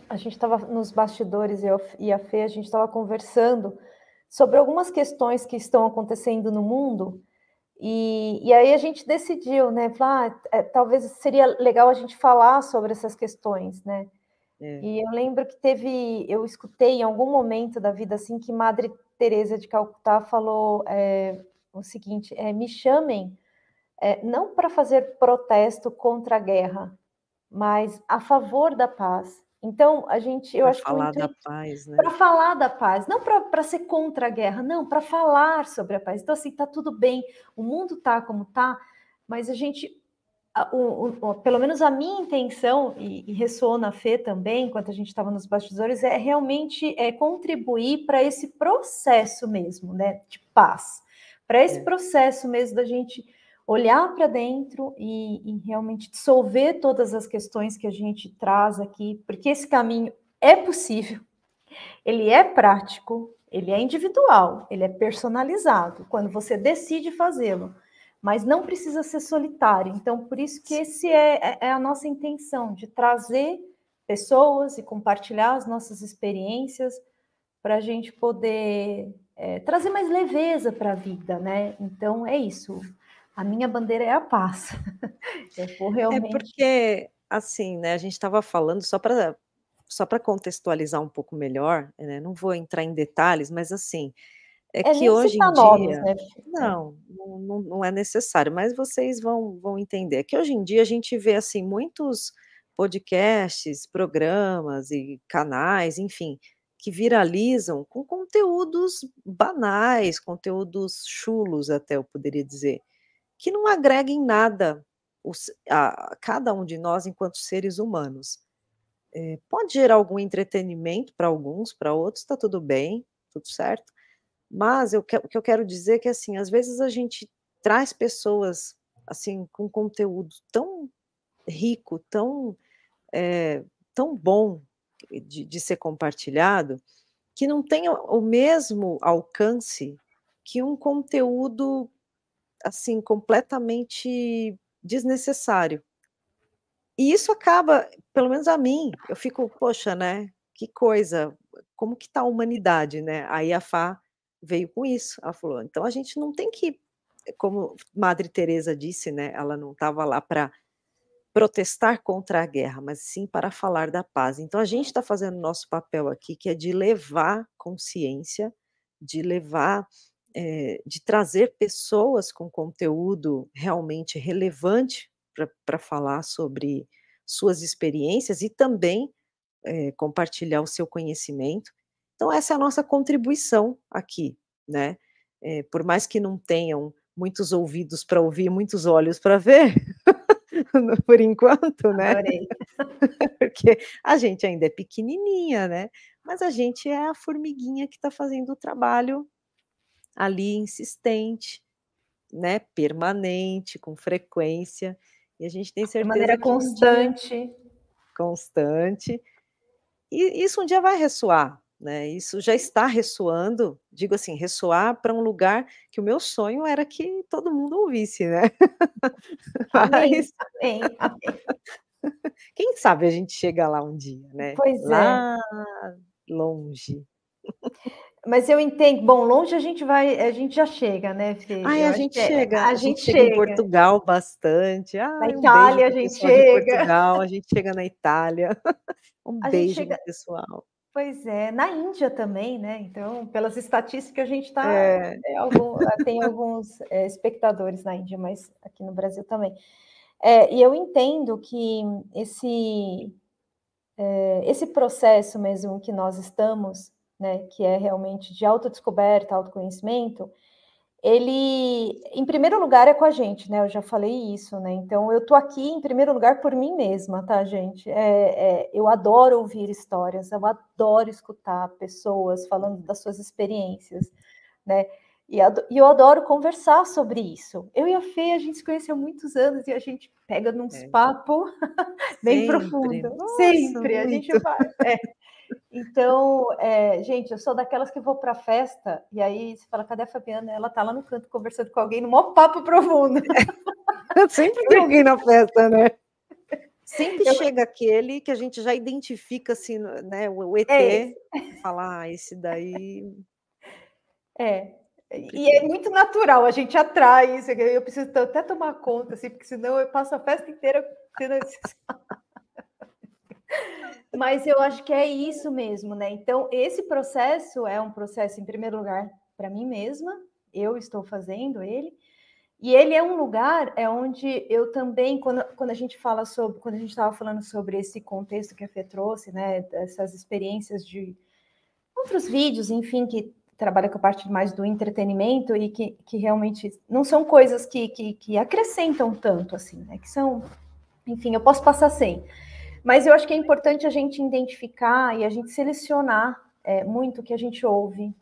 Speaker 2: a gente estava nos bastidores e a Fê, a gente estava conversando sobre algumas questões que estão acontecendo no mundo, e, e aí a gente decidiu, né, falar, ah, é, talvez seria legal a gente falar sobre essas questões, né, é. E eu lembro que teve, eu escutei em algum momento da vida assim que Madre Teresa de Calcutá falou é, o seguinte: é, me chamem é, não para fazer protesto contra a guerra, mas a favor da paz. Então a gente, eu pra acho
Speaker 1: falar da paz, né?
Speaker 2: Para falar da paz, não para ser contra a guerra, não, para falar sobre a paz. Então assim, tá tudo bem, o mundo tá como tá, mas a gente o, o, pelo menos a minha intenção, e, e ressoou na Fê também, enquanto a gente estava nos bastidores, é realmente é, contribuir para esse processo mesmo, né, de paz, para esse é. processo mesmo da gente olhar para dentro e, e, realmente dissolver todas as questões que a gente traz aqui, porque esse caminho é possível, ele é prático, ele é individual, ele é personalizado, quando você decide fazê-lo mas não precisa ser solitário. Então, por isso que esse é, é, é a nossa intenção, de trazer pessoas e compartilhar as nossas experiências para a gente poder é, trazer mais leveza para a vida, né? Então, é isso. A minha bandeira é a paz. <laughs>
Speaker 1: É realmente... É porque, assim, né, a gente estava falando, só para só para contextualizar um pouco melhor, né, não vou entrar em detalhes, mas assim, é, é que hoje em dia. né? Não, não, não é necessário, mas vocês vão, vão entender. Que hoje em dia a gente vê assim muitos podcasts, programas e canais, enfim, que viralizam com conteúdos banais, conteúdos chulos, até eu poderia dizer, que não agreguem nada os, a, a, cada um de nós enquanto seres humanos. É, pode gerar algum entretenimento para alguns, para outros está tudo bem, tudo certo, mas eu, o que eu quero dizer é que, assim, às vezes a gente traz pessoas, assim, com conteúdo tão rico, tão, é, tão bom de, de ser compartilhado, que não tem o mesmo alcance que um conteúdo, assim, completamente desnecessário. E isso acaba, pelo menos a mim, eu fico, poxa, né? Que coisa, como que está a humanidade, né? Aí a Fá veio com isso. Ela falou: então a gente não tem que como Madre Teresa disse, né, ela não estava lá para protestar contra a guerra, mas sim para falar da paz. Então a gente está fazendo nosso papel aqui, que é de levar consciência, de levar, é, de trazer pessoas com conteúdo realmente relevante para falar sobre suas experiências e também é, compartilhar o seu conhecimento. Então essa é a nossa contribuição aqui, né? É, por mais que não tenham muitos ouvidos para ouvir, muitos olhos para ver, <laughs> por enquanto, né? Adorei. <laughs> Porque a gente ainda é pequenininha, né? Mas a gente é a formiguinha que está fazendo o trabalho ali insistente, né? Permanente, com frequência. E a gente tem certeza.
Speaker 2: De maneira constante.
Speaker 1: Um dia, constante. E isso um dia vai ressoar, né? Isso já está ressoando, digo assim, ressoar para um lugar que o meu sonho era que todo mundo ouvisse, né? <laughs>
Speaker 2: Amém, Mas... amém, amém. <laughs>
Speaker 1: Quem sabe a gente chega lá um dia, né?
Speaker 2: Pois
Speaker 1: lá é. longe.
Speaker 2: Mas eu entendo. Bom, longe a gente vai, a gente já chega, né, Fê?
Speaker 1: Ai, a gente chega. A, a gente, chega, chega em Portugal bastante. Ai,
Speaker 2: na Itália um a gente chega.
Speaker 1: Portugal, a gente chega na Itália. <laughs> Um a beijo chega... pessoal.
Speaker 2: Pois é, na Índia também, né? Então, pelas estatísticas, a gente está. É. É, algum, tem alguns é, espectadores na Índia, mas aqui no Brasil também. É, e eu entendo que esse, é, esse processo mesmo que nós estamos, né, que é realmente de autodescoberta, autoconhecimento, ele, em primeiro lugar, é com a gente, né? Eu já falei isso, né? Então, eu tô aqui em primeiro lugar por mim mesma, tá, gente? É, é, eu adoro ouvir histórias, eu adoro escutar pessoas falando das suas experiências, né? E, e eu adoro conversar sobre isso. Eu e a Fê, a gente se conheceu há muitos anos e a gente pega num é. papo <laughs> bem profundo. Sempre, a gente vai. É. Então, é, gente, eu sou daquelas que vou para festa e aí você fala, cadê a Fabiana? Ela tá lá no canto conversando com alguém no maior papo profundo. <laughs>
Speaker 1: Sempre tem alguém na festa, né? Sempre eu... chega aquele que a gente já identifica assim, né? O ET, é falar, ah, esse daí.
Speaker 2: É. E é muito natural, a gente atrai isso. Eu preciso até tomar conta, assim, porque senão eu passo a festa inteira tendo <laughs> <laughs> Mas eu acho que é isso mesmo, né? Então, esse processo é um processo, em primeiro lugar, para mim mesma, eu estou fazendo ele, e ele é um lugar é onde eu também, quando, quando a gente fala sobre, quando a gente estava falando sobre esse contexto que a Fê trouxe, né, dessas experiências de outros vídeos, enfim, que trabalha com a parte mais do entretenimento e que, que realmente não são coisas que, que, que acrescentam tanto, assim, né, que são, enfim, eu posso passar sem. Mas eu acho que é importante a gente identificar e a gente selecionar é, muito o que a gente ouve,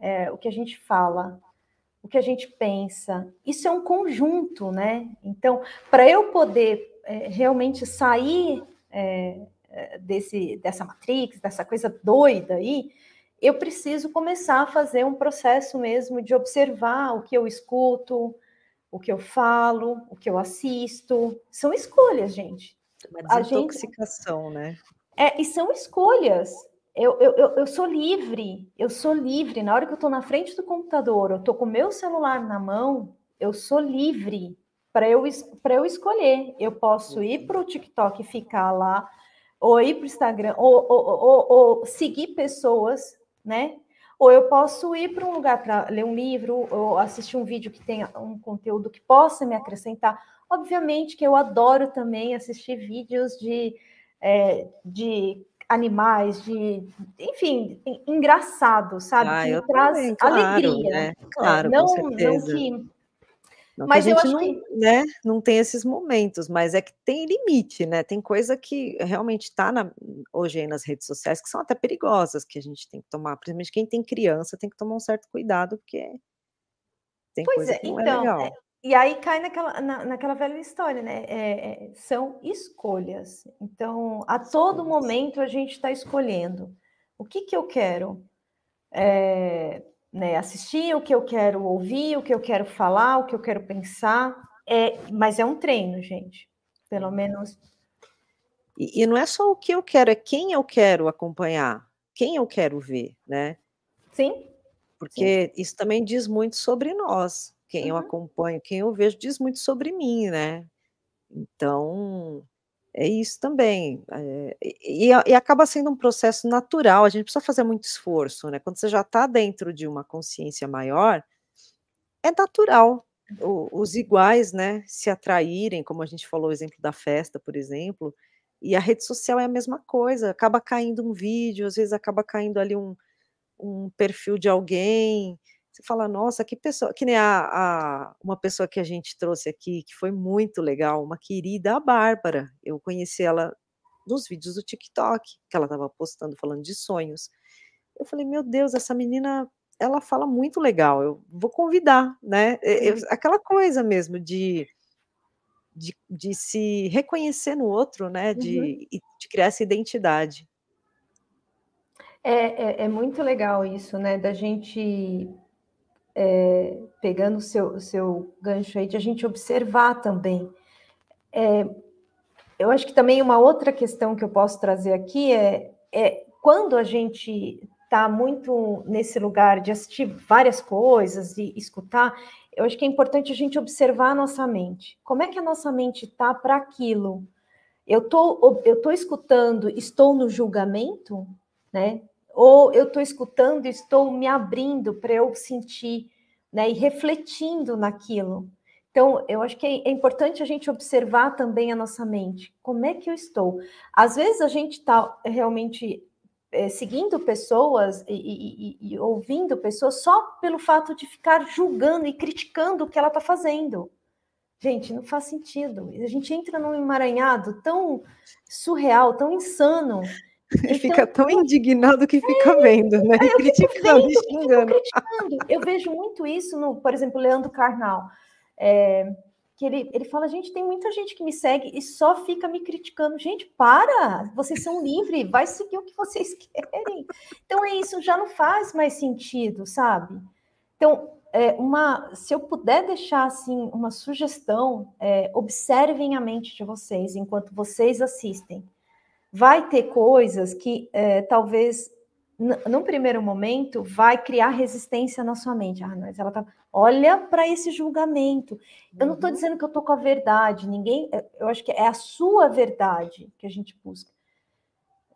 Speaker 2: é, o que a gente fala, o que a gente pensa. Isso é um conjunto, né? Então, para eu poder é, realmente sair é, é, desse, dessa matrix, dessa coisa doida aí, eu preciso começar a fazer um processo mesmo de observar o que eu escuto, o que eu falo, o que eu assisto. São escolhas, gente.
Speaker 1: Uma desintoxicação, gente... né?
Speaker 2: É, e são escolhas. Eu, eu, eu, eu, sou livre, eu sou livre. Na hora que eu estou na frente do computador, eu estou com o meu celular na mão, eu sou livre para eu, eu escolher. Eu posso ir para o TikTok e ficar lá, ou ir para o Instagram, ou, ou, ou, ou, seguir pessoas, né? Ou eu posso ir para um lugar para ler um livro, ou assistir um vídeo que tenha um conteúdo que possa me acrescentar Obviamente que eu adoro também assistir vídeos de, é, de animais, de enfim, engraçado, sabe?
Speaker 1: Ah, que traz também, claro, alegria. Né? Claro,
Speaker 2: não,
Speaker 1: com
Speaker 2: não que.
Speaker 1: Não mas que a gente não, que... né, não tem esses momentos, mas é que tem limite, né? Tem coisa que realmente está hoje aí nas redes sociais que são até perigosas, que a gente tem que tomar, principalmente quem tem criança tem que tomar um certo cuidado, porque tem pois coisa é, que não é então, é legal.
Speaker 2: E aí cai naquela, na, naquela velha história, né? É, é, são escolhas. Então, a todo momento a gente está escolhendo o que, que eu quero é, né, assistir, o que eu quero ouvir, o que eu quero falar, o que eu quero pensar. É, mas é um treino, gente. Pelo menos.
Speaker 1: E, e não é só o que eu quero, é quem eu quero acompanhar, quem eu quero ver, né?
Speaker 2: Sim.
Speaker 1: Porque Sim. isso também diz muito sobre nós quem uhum. eu acompanho, quem eu vejo, diz muito sobre mim, né? Então, é isso também. É, e, e, acaba sendo um processo natural, a gente precisa fazer muito esforço, né? Quando você já está dentro de uma consciência maior, é natural o, os iguais, né, se atraírem, como a gente falou, o exemplo da festa, por exemplo, e a rede social é a mesma coisa, acaba caindo um vídeo, às vezes acaba caindo ali um, um perfil de alguém, você fala, nossa, que pessoa, que nem a, a, uma pessoa que a gente trouxe aqui, que foi muito legal, uma querida, a Bárbara, eu conheci ela nos vídeos do TikTok, que ela estava postando, falando de sonhos, eu falei, meu Deus, essa menina, ela fala muito legal, eu vou convidar, né, eu, aquela coisa mesmo de, de, de, se reconhecer no outro, né, de, uhum. de criar essa identidade.
Speaker 2: É, é, é, muito legal isso, né? Da gente é, pegando o seu, seu gancho aí, de a gente observar também. É, eu acho que também uma outra questão que eu posso trazer aqui é, é quando a gente está muito nesse lugar de assistir várias coisas e escutar, eu acho que é importante a gente observar a nossa mente. Como é que a nossa mente está para aquilo? Eu tô, eu tô escutando, estou no julgamento, né? Ou eu estou escutando e estou me abrindo para eu sentir, né, e refletindo naquilo. Então, eu acho que é, é, importante a gente observar também a nossa mente. Como é que eu estou? Às vezes a gente está realmente é, seguindo pessoas e, e, e, ouvindo pessoas só pelo fato de ficar julgando e criticando o que ela está fazendo. Gente, não faz sentido. A gente entra num emaranhado tão surreal, tão insano,
Speaker 1: e então, fica tão indignado que fica é, vendo, né?
Speaker 2: Eu criticando, vendo, xingando. criticando. Eu vejo muito isso no, por exemplo, Leandro Carnal. É, que ele, ele fala, gente, tem muita gente que me segue e só fica me criticando. Gente, para! Vocês são livres, vai seguir o que vocês <laughs> querem. Então é isso, já não faz mais sentido, sabe? Então, é, uma, se eu puder deixar assim uma sugestão, é, observem a mente de vocês enquanto vocês assistem vai ter coisas que é, talvez num primeiro momento vai criar resistência na sua mente. Ah, mas ela tá. Olha para esse julgamento. Eu não estou uhum. dizendo que eu estou com a verdade. Ninguém. É, eu acho que é a sua verdade que a gente busca.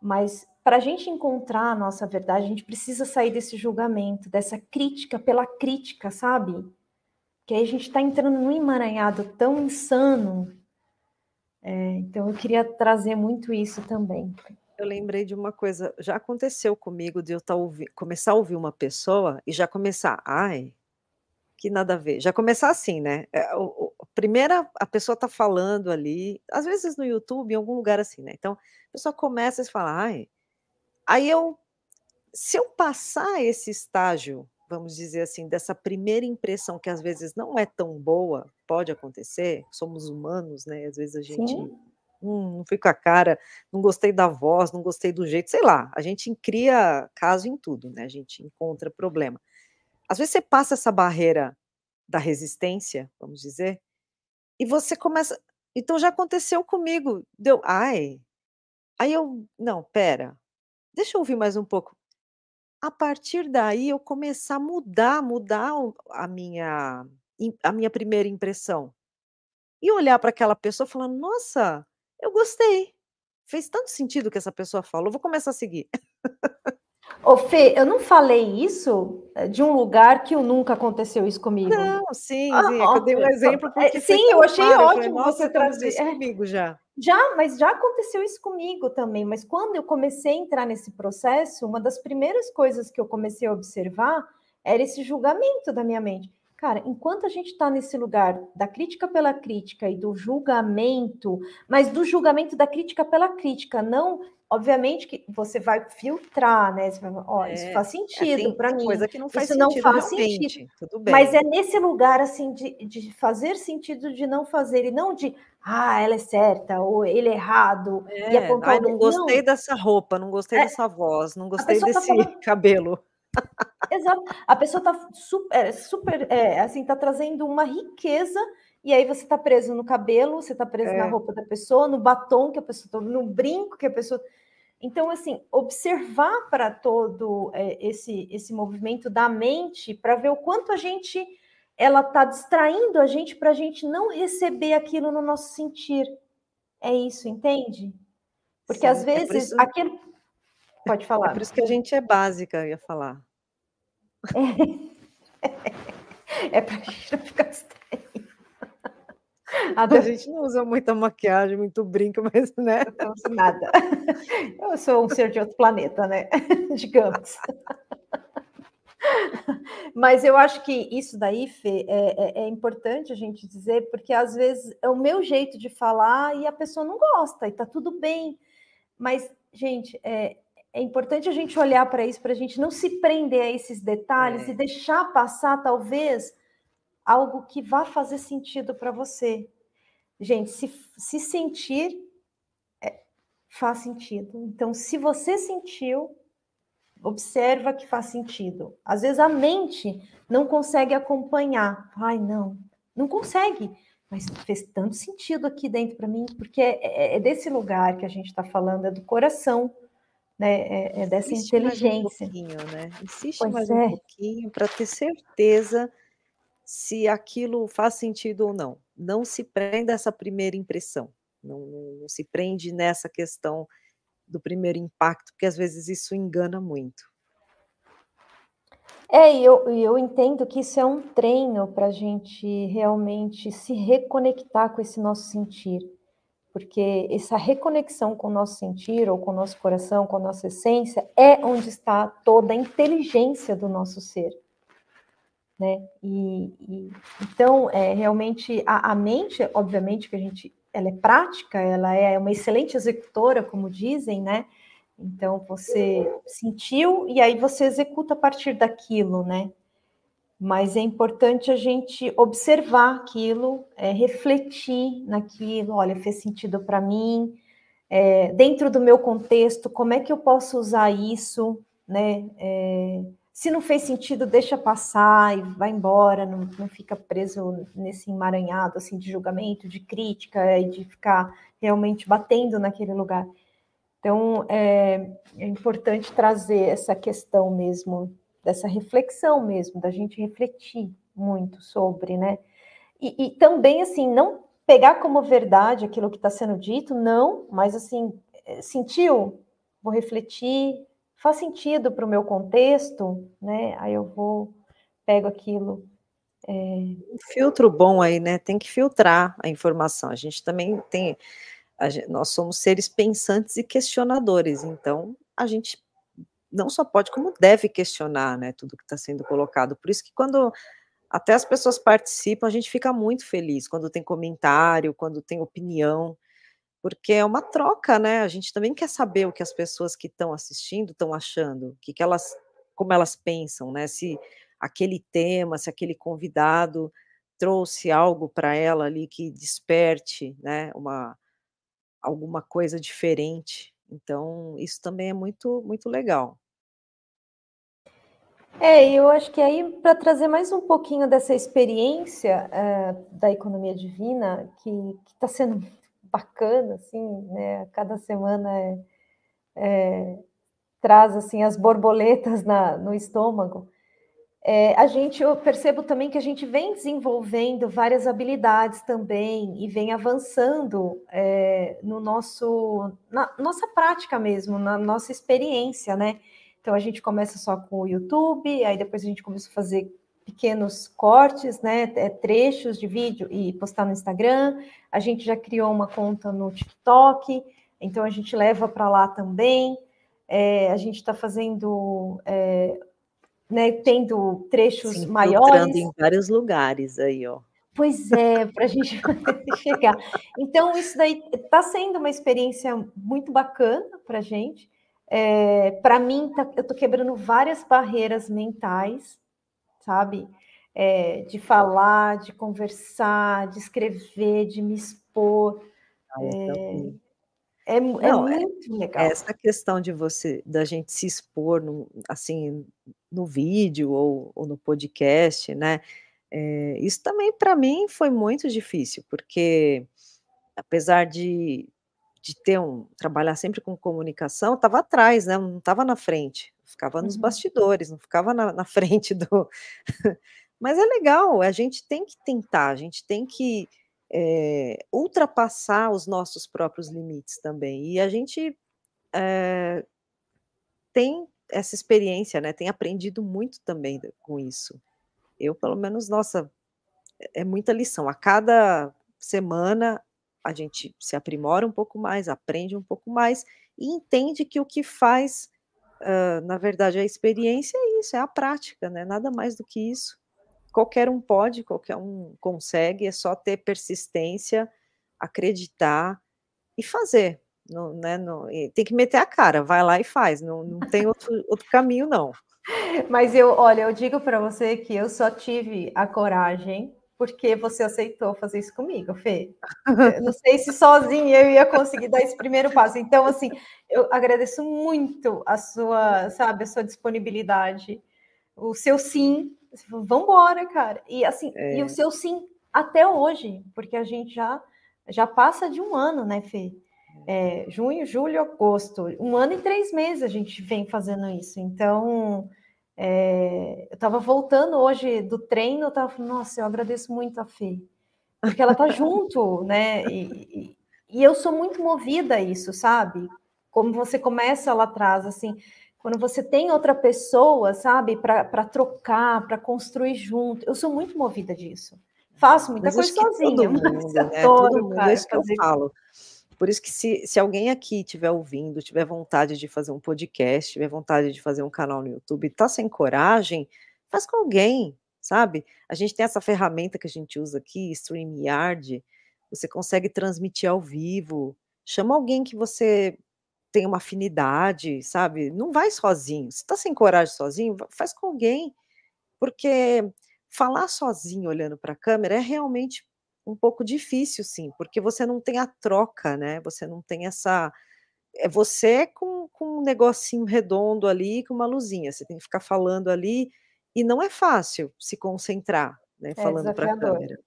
Speaker 2: Mas para a gente encontrar a nossa verdade, a gente precisa sair desse julgamento, dessa crítica pela crítica, sabe? Que aí a gente está entrando num emaranhado tão insano é, então, eu queria trazer muito isso também.
Speaker 1: Eu lembrei de uma coisa, já aconteceu comigo de eu tá ouvi, começar a ouvir uma pessoa e já começar, ai, que nada a ver. Já começar assim, né? É, o, o, primeira, a pessoa tá falando ali, às vezes no YouTube, em algum lugar assim, né? Então, a pessoa começa a falar, ai. Aí eu, se eu passar esse estágio vamos dizer assim, dessa primeira impressão que às vezes não é tão boa, pode acontecer, somos humanos, né? Às vezes a gente hum, não fica a cara, não gostei da voz, não gostei do jeito, sei lá, a gente cria caso em tudo, né? A gente encontra problema. Às vezes você passa essa barreira da resistência, vamos dizer, e você começa. Então já aconteceu comigo, deu, ai. Aí eu, não, pera, deixa eu ouvir mais um pouco a partir daí eu começar a mudar, mudar a minha a minha primeira impressão. E olhar para aquela pessoa falando: "Nossa, eu gostei. Fez tanto sentido o que essa pessoa falou, vou começar a seguir".
Speaker 2: Ô Fê, eu não falei isso de um lugar que nunca aconteceu isso comigo.
Speaker 1: Não, sim, ah, sim, é eu dei um exemplo porque
Speaker 2: é, sim, eu achei claro, ótimo
Speaker 1: eu falei, você trazer isso é. comigo já.
Speaker 2: Já, mas já aconteceu isso comigo também. Mas quando eu comecei a entrar nesse processo, uma das primeiras coisas que eu comecei a observar era esse julgamento da minha mente. Cara, enquanto a gente está nesse lugar da crítica pela crítica e do julgamento, mas do julgamento da crítica pela crítica, não Obviamente que você vai filtrar, né? Você vai, ó, é, isso faz sentido é, para mim.
Speaker 1: Coisa que não faz isso sentido, não faz sentido. Tudo bem.
Speaker 2: Mas é nesse lugar assim de, de fazer sentido de não fazer e não de ah, ela é certa ou ele é errado.
Speaker 1: É, e apontar ai, não gostei não. dessa roupa, não gostei é, dessa voz, não gostei tá desse tá falando... <laughs> cabelo.
Speaker 2: Exato. A pessoa está super, é, super é, assim, está trazendo uma riqueza e aí você está preso no cabelo, você está preso é. na roupa da pessoa, no batom que a pessoa tá, no brinco que a pessoa. Então, assim, observar para todo é, esse, esse movimento da mente para ver o quanto a gente ela está distraindo a gente para a gente não receber aquilo no nosso sentir. É isso, entende? Porque Sim, às vezes é aquilo. Pode falar.
Speaker 1: É por isso que a gente é básica, eu ia falar.
Speaker 2: É, é para a gente não ficar distraído.
Speaker 1: A, a gente não usa muita maquiagem, muito brinco, mas né?
Speaker 2: Não uso nada. Eu sou um ser de outro planeta, né? <laughs> Digamos. Mas eu acho que isso daí, Fê, é, é, é, importante a gente dizer, porque às vezes é o meu jeito de falar e a pessoa não gosta, e tá tudo bem. Mas, gente, é, é importante a gente olhar para isso, para a gente não se prender a esses detalhes é. e deixar passar, talvez, algo que vá fazer sentido para você. Gente, se, se sentir, é, faz sentido. Então, se você sentiu, observa que faz sentido. Às vezes a mente não consegue acompanhar. Ai, não, não consegue. Mas fez tanto sentido aqui dentro para mim, porque é, é, é, desse lugar que a gente está falando, é do coração, né? É, é dessa Insiste inteligência.
Speaker 1: Mais um pouquinho, né? Insiste pois mais um é. pouquinho para ter certeza se aquilo faz sentido ou não. Não se prenda a essa primeira impressão. Não, não, não se prende nessa questão do primeiro impacto, porque às vezes isso engana muito.
Speaker 2: É, e eu, eu entendo que isso é um treino para a gente realmente se reconectar com esse nosso sentir, porque essa reconexão com o nosso sentir, ou com o nosso coração, com a nossa essência, é onde está toda a inteligência do nosso ser. Né? E, e então, é, realmente, a, a mente, obviamente, que a gente ela é prática, ela é uma excelente executora, como dizem, né? Então você sentiu e aí você executa a partir daquilo, né? Mas é importante a gente observar aquilo, é, refletir naquilo. Olha, fez sentido para mim. É, dentro do meu contexto, como é que eu posso usar isso, né? É, se não fez sentido, deixa passar e vai embora, não, não fica preso nesse emaranhado assim de julgamento, de crítica e de ficar realmente batendo naquele lugar. Então é, é importante trazer essa questão mesmo, dessa reflexão mesmo, da gente refletir muito sobre, né? E, e também assim, não pegar como verdade aquilo que está sendo dito, não, mas assim, é, sentiu, vou refletir, faz sentido para o meu contexto, né? Aí eu vou, pego aquilo.
Speaker 1: É... Um filtro bom aí, né? Tem que filtrar a informação. A gente também tem. Gente, nós somos seres pensantes e questionadores, então a gente não só pode, como deve questionar, né? Tudo que está sendo colocado. Por isso que quando até as pessoas participam, a gente fica muito feliz quando tem comentário, quando tem opinião porque é uma troca, né? A gente também quer saber o que as pessoas que estão assistindo estão achando, que, que elas, como elas pensam, né? Se aquele tema, se aquele convidado trouxe algo para ela ali que desperte, né? Uma alguma coisa diferente. Então, isso também é muito muito legal.
Speaker 2: É, eu acho que aí, para trazer mais um pouquinho dessa experiência uh, da economia divina, que está sendo bacana, assim, né? Cada semana é, é, traz assim as borboletas na, no estômago. É, a gente, eu percebo também que a gente vem desenvolvendo várias habilidades também e vem avançando é, no nosso, na nossa prática mesmo, na nossa experiência, né? Então a gente começa só com o YouTube, aí depois a gente começa a fazer pequenos cortes, né, é, trechos de vídeo e postar no Instagram. A gente já criou uma conta no TikTok, então a gente leva para lá também. É, a gente está fazendo, é, né, tendo trechos Sim, maiores.
Speaker 1: em vários lugares aí, ó.
Speaker 2: Pois é, para a gente <laughs> chegar. Então, isso daí está sendo uma experiência muito bacana para a gente. É, para mim, tá, eu estou quebrando várias barreiras mentais, sabe? É, de falar, de conversar, de escrever, de me expor. Ah, então é, é, é, Não, é muito legal.
Speaker 1: Essa questão de você, da gente se expor, no, assim, no vídeo ou, ou no podcast, né? É, isso também para mim foi muito difícil, porque apesar de, de ter um trabalhar sempre com comunicação, estava atrás, né? Não estava na frente ficava nos uhum. bastidores, não ficava na, na <laughs> frente do. <laughs> Mas é legal, a gente tem que tentar, a gente tem que é, ultrapassar os nossos próprios limites também. E a gente é, tem essa experiência, né? Tem aprendido muito também com isso. Eu, pelo menos, nossa, é, é muita lição. A cada semana a gente se aprimora um pouco mais, aprende um pouco mais e entende que o que faz, uh, na verdade, a experiência é isso, é a prática, né? Nada mais do que isso. Qualquer um pode, qualquer um consegue, é só ter persistência, acreditar e fazer. Não, né, não, tem que meter a cara, vai lá e faz, não, não <laughs> tem outro, outro caminho, não.
Speaker 2: Mas eu, olha, eu digo para você que eu só tive a coragem porque você aceitou fazer isso comigo, Fê. Eu não sei se sozinha eu ia conseguir dar esse primeiro passo. Então, assim, eu agradeço muito a sua, sabe, a sua disponibilidade, o seu sim. Vamos embora, cara. E assim, é. e o seu sim até hoje, porque a gente já já passa de um ano, né, Fê? É, junho, julho, agosto, um ano e três meses a gente vem fazendo isso. Então, é, eu estava voltando hoje do treino, eu estava falando, nossa, eu agradeço muito a Fê, porque ela tá junto, <laughs> né? E, e, e, eu sou muito movida a isso, sabe? Como você começa lá atrás, assim, quando você tem outra pessoa, sabe, para trocar, para construir junto, eu sou muito movida disso. Faço muita mas coisa sozinha, <laughs>
Speaker 1: todo mundo, né? todo mundo, cara, é isso que eu falo. Por isso que se, se alguém aqui estiver ouvindo, tiver vontade de fazer um podcast, tiver vontade de fazer um canal no YouTube, tá sem coragem, faz com alguém, sabe? A gente tem essa ferramenta que a gente usa aqui, StreamYard, você consegue transmitir ao vivo, chama alguém que você tem uma afinidade, sabe? Não vai sozinho. Se tá sem coragem sozinho, faz com alguém. Porque falar sozinho olhando para a câmera é realmente um pouco difícil, sim, porque você não tem a troca, né? Você não tem essa. É você com, com um negocinho redondo ali, com uma luzinha. Você tem que ficar falando ali, e não é fácil se concentrar, né? É falando para a câmera.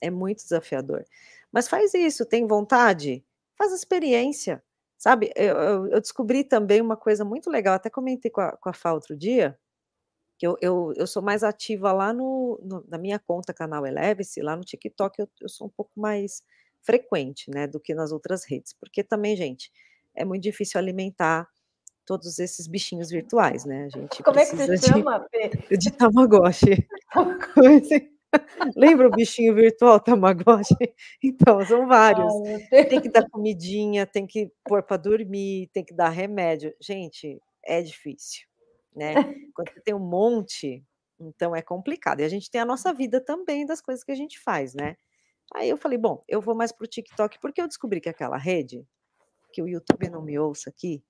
Speaker 1: É muito desafiador. Mas faz isso, tem vontade? Faz experiência. Sabe, eu, eu, eu descobri também uma coisa muito legal, até comentei com a, com a Fá outro dia, que eu, eu, eu sou mais ativa lá no, no na minha conta canal Eleve-se, lá no TikTok eu, eu sou um pouco mais frequente, né, do que nas outras redes, porque também, gente, é muito difícil alimentar todos esses bichinhos virtuais, né? A gente
Speaker 2: Como é que você de, chama,
Speaker 1: Fê? <laughs> De Tamagotchi. <laughs> Lembra o bichinho virtual Tamagotchi? <laughs> Então, são vários. Ai, tem que dar comidinha, tem que pôr para dormir, tem que dar remédio. Gente, é difícil né? <laughs> Quando você tem um monte, então é complicado. E a gente tem a nossa vida também das coisas que a gente faz, né? Aí eu falei, bom, eu vou mais para o TikTok, porque eu descobri que aquela rede, que o YouTube não me ouça aqui,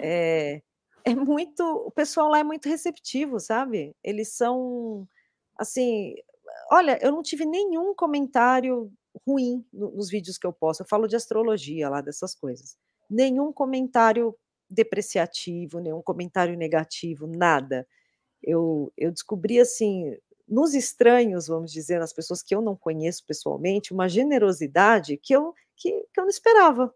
Speaker 1: é, <laughs> é muito. O pessoal lá é muito receptivo, sabe? Eles são assim. Olha, eu não tive nenhum comentário ruim nos vídeos que eu posto. Eu falo de astrologia lá, dessas coisas. Nenhum comentário depreciativo, nenhum comentário negativo, nada. Eu, eu descobri assim, nos estranhos, vamos dizer, nas pessoas que eu não conheço pessoalmente, uma generosidade que eu, que, que eu não esperava.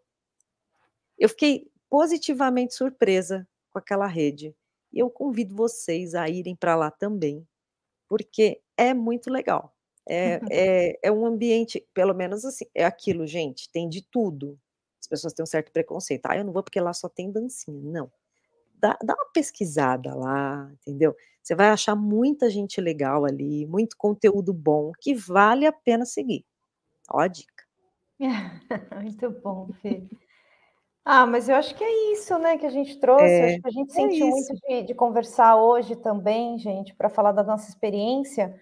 Speaker 1: Eu fiquei positivamente surpresa com aquela rede. E eu convido vocês a irem para lá também, porque é muito legal. É, <laughs> é, é um ambiente, pelo menos assim, é aquilo, gente, tem de tudo pessoas têm um certo preconceito. Ah, eu não vou porque lá só tem dancinha. Não. Dá, dá uma pesquisada lá, entendeu? Você vai achar muita gente legal ali, muito conteúdo bom, que vale a pena seguir. Ó a dica. <laughs>
Speaker 2: muito bom, Fê. Ah, mas eu acho que é isso, né, que a gente trouxe. É, acho que a gente é sentiu isso. muito de, de, conversar hoje também, gente, para falar da nossa experiência,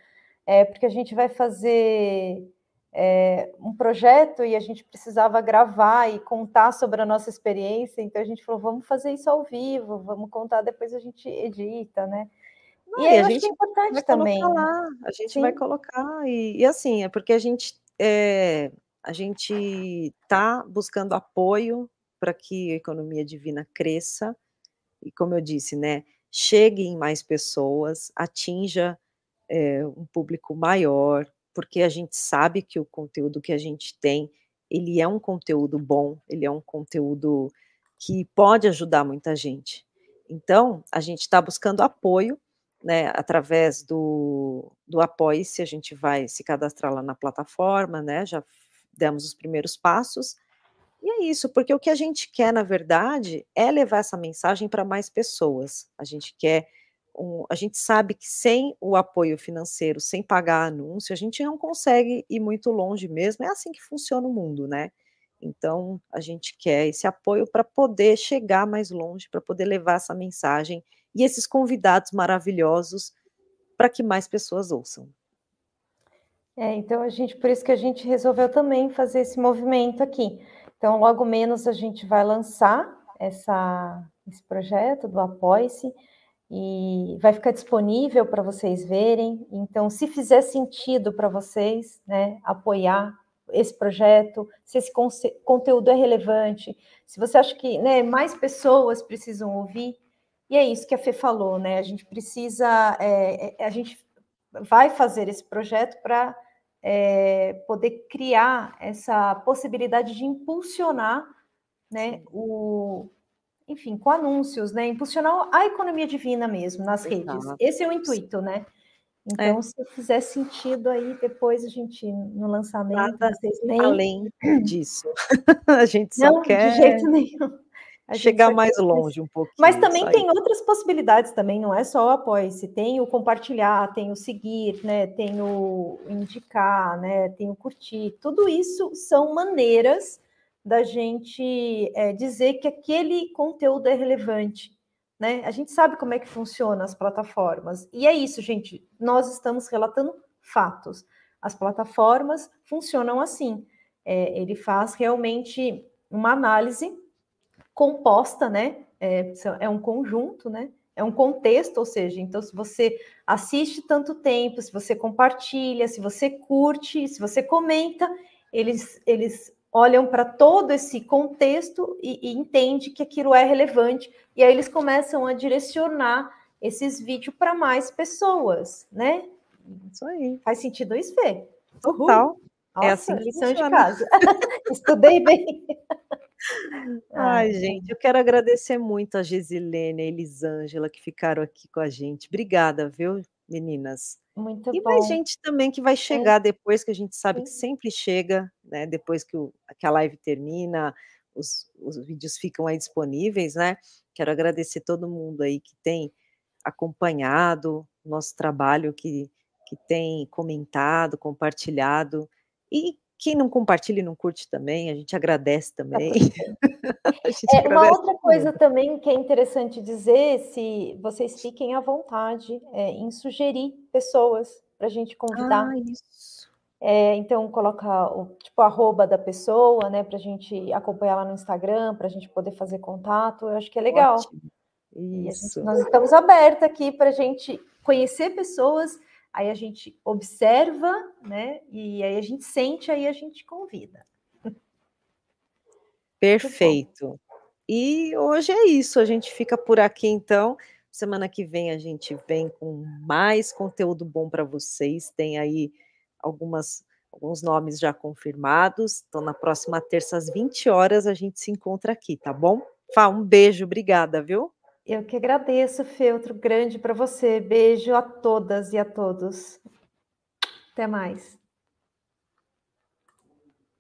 Speaker 2: é, porque a gente vai fazer é, um projeto e a gente precisava gravar e contar sobre a nossa experiência, então a gente falou, vamos fazer isso ao vivo, vamos contar, depois a gente edita, né?
Speaker 1: Não, e a gente é importante também. Lá, a gente Sim. vai colocar, e, e, assim, é porque a gente é, a gente está buscando apoio para que a economia divina cresça, e como eu disse, né, chegue em mais pessoas, atinja é, um público maior, porque a gente sabe que o conteúdo que a gente tem, ele é um conteúdo bom, ele é um conteúdo que pode ajudar muita gente. Então, a gente está buscando apoio né, através do, do Apoie-se, a gente vai se cadastrar lá na plataforma, né, já demos os primeiros passos, e é isso, porque o que a gente quer, na verdade, é levar essa mensagem para mais pessoas. A gente quer, um, a gente sabe que sem o apoio financeiro, sem pagar anúncio, a gente não consegue ir muito longe mesmo. É assim que funciona o mundo, né? Então, a gente quer esse apoio para poder chegar mais longe, para poder levar essa mensagem e esses convidados maravilhosos para que mais pessoas ouçam.
Speaker 2: É, então a gente, por isso que a gente resolveu também fazer esse movimento aqui. Então, logo menos a gente vai lançar essa, esse projeto do Apoie-se e vai ficar disponível para vocês verem. Então, se fizer sentido para vocês, né, apoiar esse projeto, se esse conteúdo é relevante, se você acha que né, mais pessoas precisam ouvir, e é isso que a Fê falou, né? A gente precisa, é, é a gente vai fazer esse projeto para é, poder criar essa possibilidade de impulsionar, né, o, enfim, com anúncios, né, impulsionar a economia divina mesmo nas redes. Esse é o intuito, né? Então, é. se fizer sentido aí, depois a gente, no lançamento,
Speaker 1: Nada vocês nem... além disso. <laughs> a gente só
Speaker 2: Não,
Speaker 1: quer...
Speaker 2: de jeito nenhum
Speaker 1: chegar mais longe um pouquinho.
Speaker 2: Mas também tem outras possibilidades também, não é só o apoie-se, tem o compartilhar, tem o seguir, né, tem o indicar, né, tem o curtir, tudo isso são maneiras da gente é, dizer que aquele conteúdo é relevante, né? A gente sabe como é que funciona as plataformas. E é isso, gente, nós estamos relatando fatos. As plataformas funcionam assim. É, ele faz realmente uma análise composta, né? É, é um conjunto, né? É um contexto, ou seja, então se você assiste tanto tempo, se você compartilha, se você curte, se você comenta, eles, eles olham para todo esse contexto e, e entendem que aquilo é relevante, e aí eles começam a direcionar esses vídeos para mais pessoas, né?
Speaker 1: Isso aí.
Speaker 2: Faz sentido isso, Fê?
Speaker 1: Total.
Speaker 2: Nossa, é assim lição de casa. <laughs> Estudei bem. <laughs>
Speaker 1: Ai, gente, eu quero agradecer muito a Gisilene e a Elisângela que ficaram aqui com a gente. Obrigada, viu, meninas?
Speaker 2: Muito
Speaker 1: e
Speaker 2: bom.
Speaker 1: mais gente também que vai é. chegar é. depois, que a gente sabe Sim. que sempre chega, né? Depois que, o, que a live termina, os, os vídeos ficam aí disponíveis, né? Quero agradecer todo mundo aí que tem acompanhado o nosso trabalho, que, que tem comentado, compartilhado e quem não compartilha e não curte também, a gente agradece tá também. <laughs>
Speaker 2: gente é, agradece uma outra coisa também que é interessante dizer, se vocês fiquem à vontade é, em sugerir pessoas para a gente convidar.
Speaker 1: Ah, isso.
Speaker 2: É, então, coloca o tipo arroba da pessoa, né, para a gente acompanhar lá no Instagram, para a gente poder fazer contato. Eu acho que é legal. Gente, nós estamos abertos aqui para a gente conhecer pessoas aí a gente observa, né? E aí a gente sente, aí a gente convida. <laughs>
Speaker 1: Perfeito. E hoje é isso, a gente fica por aqui então. Semana que vem a gente vem com mais conteúdo bom para vocês. Tem aí algumas alguns nomes já confirmados. Então na próxima terça às 20 horas a gente se encontra aqui, tá bom? Fá, um beijo, obrigada, viu?
Speaker 2: Eu que agradeço, Fê, outro grande para você. Beijo a todas e a todos. Até mais.